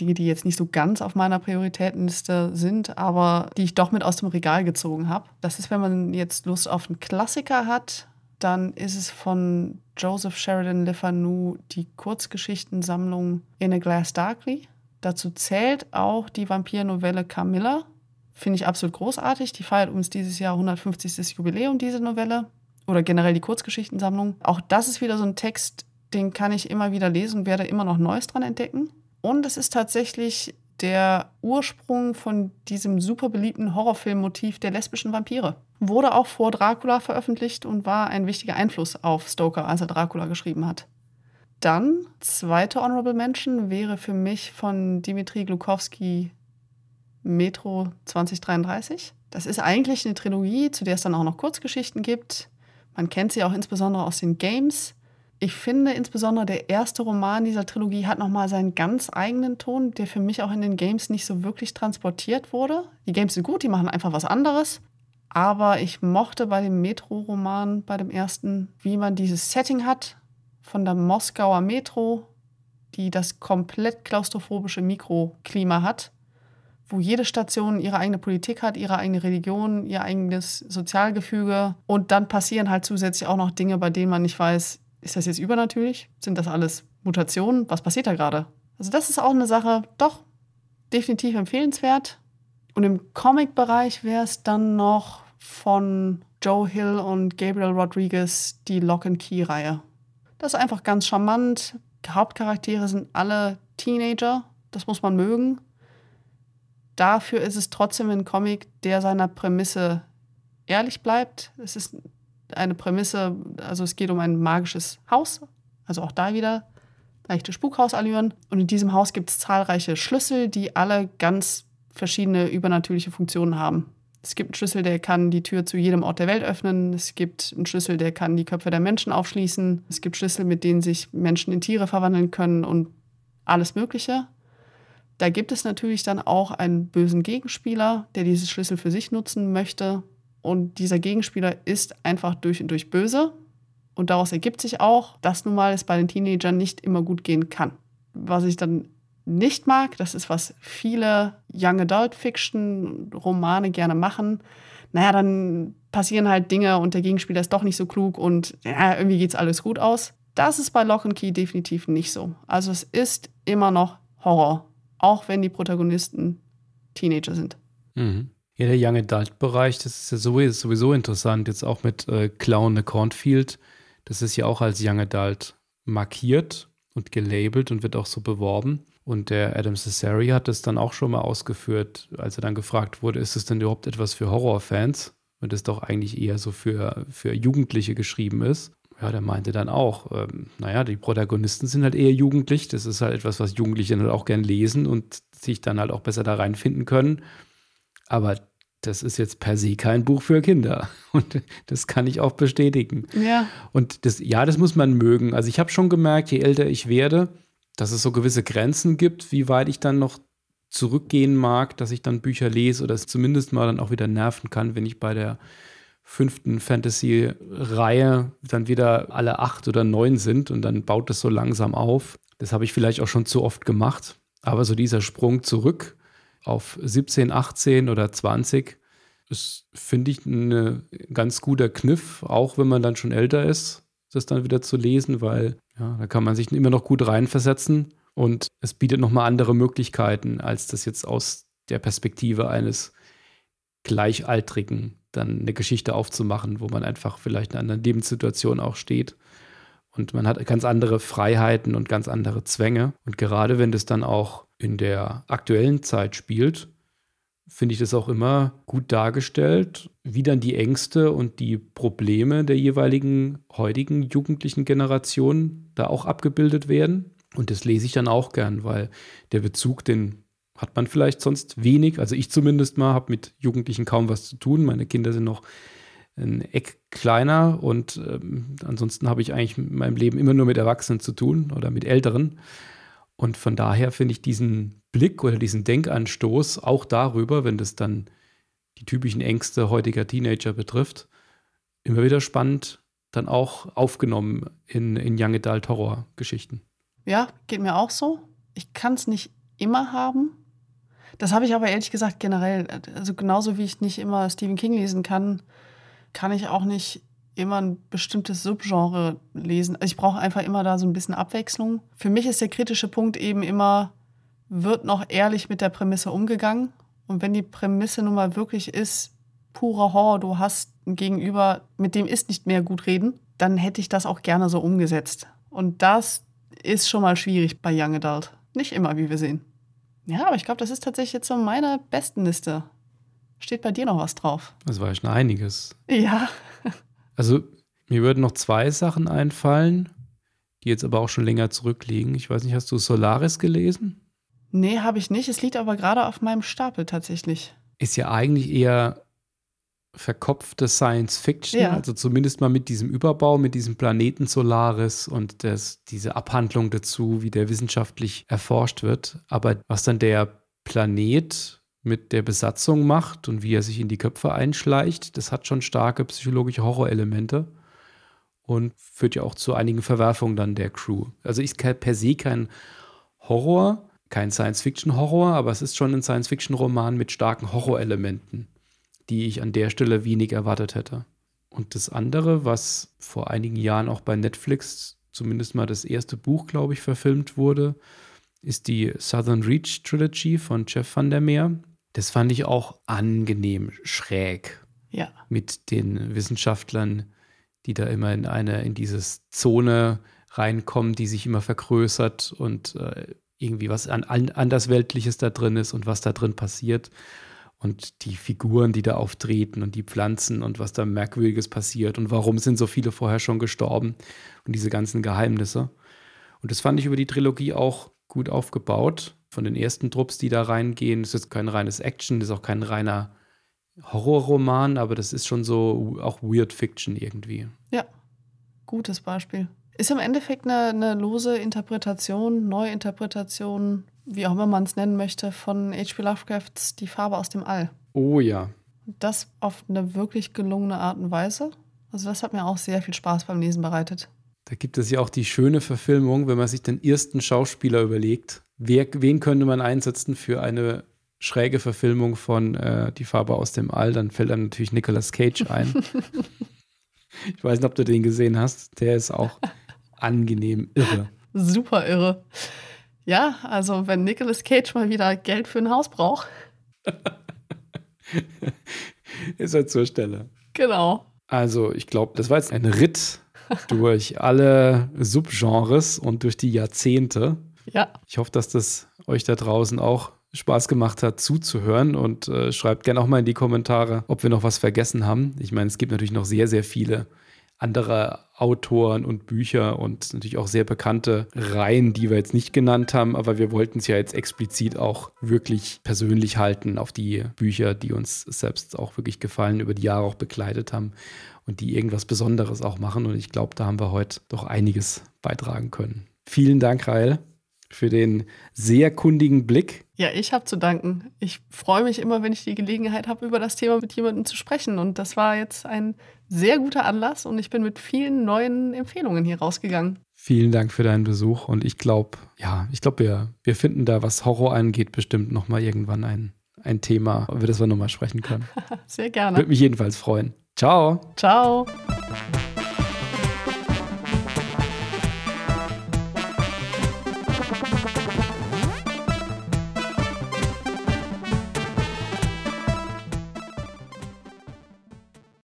Dinge, die jetzt nicht so ganz auf meiner Prioritätenliste sind, aber die ich doch mit aus dem Regal gezogen habe. Das ist, wenn man jetzt Lust auf einen Klassiker hat, dann ist es von Joseph Sheridan Le Fanu die Kurzgeschichtensammlung In a Glass Darkly. Dazu zählt auch die Vampirnovelle Camilla. Finde ich absolut großartig. Die feiert uns dieses Jahr 150. Jubiläum, diese Novelle. Oder generell die Kurzgeschichtensammlung. Auch das ist wieder so ein Text, den kann ich immer wieder lesen und werde immer noch Neues dran entdecken. Und es ist tatsächlich der Ursprung von diesem super beliebten Horrorfilmmotiv der lesbischen Vampire. Wurde auch vor Dracula veröffentlicht und war ein wichtiger Einfluss auf Stoker, als er Dracula geschrieben hat. Dann, zweite Honorable Mention wäre für mich von Dimitri Glukowski Metro 2033. Das ist eigentlich eine Trilogie, zu der es dann auch noch Kurzgeschichten gibt. Man kennt sie auch insbesondere aus den Games. Ich finde insbesondere der erste Roman dieser Trilogie hat nochmal seinen ganz eigenen Ton, der für mich auch in den Games nicht so wirklich transportiert wurde. Die Games sind gut, die machen einfach was anderes. Aber ich mochte bei dem Metro-Roman, bei dem ersten, wie man dieses Setting hat, von der Moskauer Metro, die das komplett klaustrophobische Mikroklima hat, wo jede Station ihre eigene Politik hat, ihre eigene Religion, ihr eigenes Sozialgefüge. Und dann passieren halt zusätzlich auch noch Dinge, bei denen man nicht weiß, ist das jetzt übernatürlich? Sind das alles Mutationen? Was passiert da gerade? Also das ist auch eine Sache, doch, definitiv empfehlenswert. Und im Comic-Bereich wäre es dann noch von Joe Hill und Gabriel Rodriguez die Lock and Key-Reihe. Das ist einfach ganz charmant. Die Hauptcharaktere sind alle Teenager. Das muss man mögen. Dafür ist es trotzdem ein Comic, der seiner Prämisse ehrlich bleibt. Es ist eine Prämisse, also es geht um ein magisches Haus. Also auch da wieder leichte Spukhausallüren. Und in diesem Haus gibt es zahlreiche Schlüssel, die alle ganz verschiedene übernatürliche Funktionen haben. Es gibt einen Schlüssel, der kann die Tür zu jedem Ort der Welt öffnen. Es gibt einen Schlüssel, der kann die Köpfe der Menschen aufschließen. Es gibt Schlüssel, mit denen sich Menschen in Tiere verwandeln können und alles Mögliche. Da gibt es natürlich dann auch einen bösen Gegenspieler, der diese Schlüssel für sich nutzen möchte. Und dieser Gegenspieler ist einfach durch und durch böse. Und daraus ergibt sich auch, dass nun mal es bei den Teenagern nicht immer gut gehen kann. Was ich dann nicht mag, das ist, was viele Young Adult Fiction Romane gerne machen. Naja, dann passieren halt Dinge und der Gegenspieler ist doch nicht so klug und ja, irgendwie geht es alles gut aus. Das ist bei Lock and Key definitiv nicht so. Also es ist immer noch Horror. auch wenn die Protagonisten Teenager sind. Mhm. Ja, der Young Adult-Bereich, das ist ja sowieso, interessant. Jetzt auch mit äh, Clown the Cornfield. Das ist ja auch als Young Adult markiert und gelabelt und wird auch so beworben. Und der Adam Cesari hat das dann auch schon mal ausgeführt, als er dann gefragt wurde, ist es denn überhaupt etwas für Horrorfans? Und es doch eigentlich eher so für, für Jugendliche geschrieben ist. Ja, der meinte dann auch, ähm, naja, die Protagonisten sind halt eher jugendlich. Das ist halt etwas, was Jugendliche dann halt auch gern lesen und sich dann halt auch besser da reinfinden können. Aber das ist jetzt per se kein Buch für Kinder. Und das kann ich auch bestätigen. Ja. Und das, ja, das muss man mögen. Also ich habe schon gemerkt, je älter ich werde, dass es so gewisse Grenzen gibt, wie weit ich dann noch zurückgehen mag, dass ich dann Bücher lese oder es zumindest mal dann auch wieder nerven kann, wenn ich bei der fünften Fantasy-Reihe dann wieder alle acht oder neun sind und dann baut das so langsam auf. Das habe ich vielleicht auch schon zu oft gemacht. Aber so dieser Sprung zurück auf 17, 18 oder 20 ist, finde ich, ein ganz guter Kniff, auch wenn man dann schon älter ist, das dann wieder zu lesen, weil ja, da kann man sich immer noch gut reinversetzen und es bietet nochmal andere Möglichkeiten, als das jetzt aus der Perspektive eines Gleichaltrigen dann eine Geschichte aufzumachen, wo man einfach vielleicht in einer anderen Lebenssituation auch steht. Und man hat ganz andere Freiheiten und ganz andere Zwänge. Und gerade wenn das dann auch in der aktuellen Zeit spielt, finde ich das auch immer gut dargestellt, wie dann die Ängste und die Probleme der jeweiligen heutigen jugendlichen Generation da auch abgebildet werden. Und das lese ich dann auch gern, weil der Bezug, den hat man vielleicht sonst wenig. Also ich zumindest mal habe mit Jugendlichen kaum was zu tun. Meine Kinder sind noch ein Eck kleiner und ähm, ansonsten habe ich eigentlich in meinem Leben immer nur mit Erwachsenen zu tun oder mit Älteren. Und von daher finde ich diesen Blick oder diesen Denkanstoß auch darüber, wenn das dann die typischen Ängste heutiger Teenager betrifft, immer wieder spannend, dann auch aufgenommen in, in Young Adult Horror Geschichten. Ja, geht mir auch so. Ich kann es nicht immer haben. Das habe ich aber ehrlich gesagt generell. Also genauso wie ich nicht immer Stephen King lesen kann, kann ich auch nicht immer ein bestimmtes Subgenre lesen. Also ich brauche einfach immer da so ein bisschen Abwechslung. Für mich ist der kritische Punkt eben immer, wird noch ehrlich mit der Prämisse umgegangen? Und wenn die Prämisse nun mal wirklich ist, purer Horror, du hast ein Gegenüber, mit dem ist nicht mehr gut reden, dann hätte ich das auch gerne so umgesetzt. Und das ist schon mal schwierig bei Young Adult. Nicht immer, wie wir sehen. Ja, aber ich glaube, das ist tatsächlich jetzt so meine besten Liste. Steht bei dir noch was drauf? Das war ja schon einiges. Ja. Also, mir würden noch zwei Sachen einfallen, die jetzt aber auch schon länger zurückliegen. Ich weiß nicht, hast du Solaris gelesen? Nee, habe ich nicht. Es liegt aber gerade auf meinem Stapel tatsächlich. Ist ja eigentlich eher verkopfte Science Fiction, ja. also zumindest mal mit diesem Überbau, mit diesem Planeten Solaris und das, diese Abhandlung dazu, wie der wissenschaftlich erforscht wird. Aber was dann der Planet mit der Besatzung macht und wie er sich in die Köpfe einschleicht, das hat schon starke psychologische Horrorelemente und führt ja auch zu einigen Verwerfungen dann der Crew. Also ist per se kein Horror, kein Science-Fiction-Horror, aber es ist schon ein Science-Fiction-Roman mit starken Horrorelementen die ich an der Stelle wenig erwartet hätte. Und das andere, was vor einigen Jahren auch bei Netflix zumindest mal das erste Buch, glaube ich, verfilmt wurde, ist die Southern Reach Trilogy von Jeff van der Meer. Das fand ich auch angenehm schräg. Ja. Mit den Wissenschaftlern, die da immer in eine, in diese Zone reinkommen, die sich immer vergrößert und äh, irgendwie was an, an, andersweltliches da drin ist und was da drin passiert und die Figuren, die da auftreten und die Pflanzen und was da Merkwürdiges passiert und warum sind so viele vorher schon gestorben und diese ganzen Geheimnisse. Und das fand ich über die Trilogie auch gut aufgebaut. Von den ersten Trupps, die da reingehen, das ist jetzt kein reines Action, das ist auch kein reiner Horrorroman, aber das ist schon so auch Weird Fiction irgendwie. Ja, gutes Beispiel. Ist im Endeffekt eine, eine lose Interpretation, Neuinterpretation wie auch immer man es nennen möchte, von H.P. Lovecrafts Die Farbe aus dem All. Oh ja. Das auf eine wirklich gelungene Art und Weise. Also das hat mir auch sehr viel Spaß beim Lesen bereitet. Da gibt es ja auch die schöne Verfilmung, wenn man sich den ersten Schauspieler überlegt. Wer, wen könnte man einsetzen für eine schräge Verfilmung von äh, Die Farbe aus dem All? Dann fällt einem natürlich Nicolas Cage ein. ich weiß nicht, ob du den gesehen hast. Der ist auch angenehm irre. Super irre. Ja, also wenn Nicolas Cage mal wieder Geld für ein Haus braucht. ist er zur Stelle. Genau. Also, ich glaube, das war jetzt ein Ritt durch alle Subgenres und durch die Jahrzehnte. Ja. Ich hoffe, dass das euch da draußen auch Spaß gemacht hat, zuzuhören und äh, schreibt gerne auch mal in die Kommentare, ob wir noch was vergessen haben. Ich meine, es gibt natürlich noch sehr, sehr viele andere Autoren und Bücher und natürlich auch sehr bekannte Reihen, die wir jetzt nicht genannt haben, aber wir wollten es ja jetzt explizit auch wirklich persönlich halten auf die Bücher, die uns selbst auch wirklich gefallen, über die Jahre auch begleitet haben und die irgendwas Besonderes auch machen. Und ich glaube, da haben wir heute doch einiges beitragen können. Vielen Dank, Rael, für den sehr kundigen Blick ja, ich habe zu danken. Ich freue mich immer, wenn ich die Gelegenheit habe, über das Thema mit jemandem zu sprechen. Und das war jetzt ein sehr guter Anlass und ich bin mit vielen neuen Empfehlungen hier rausgegangen. Vielen Dank für deinen Besuch und ich glaube, ja, ich glaube, wir, wir finden da, was Horror angeht, bestimmt nochmal irgendwann ein, ein Thema, über das wir nochmal sprechen können. sehr gerne. Würde mich jedenfalls freuen. Ciao. Ciao.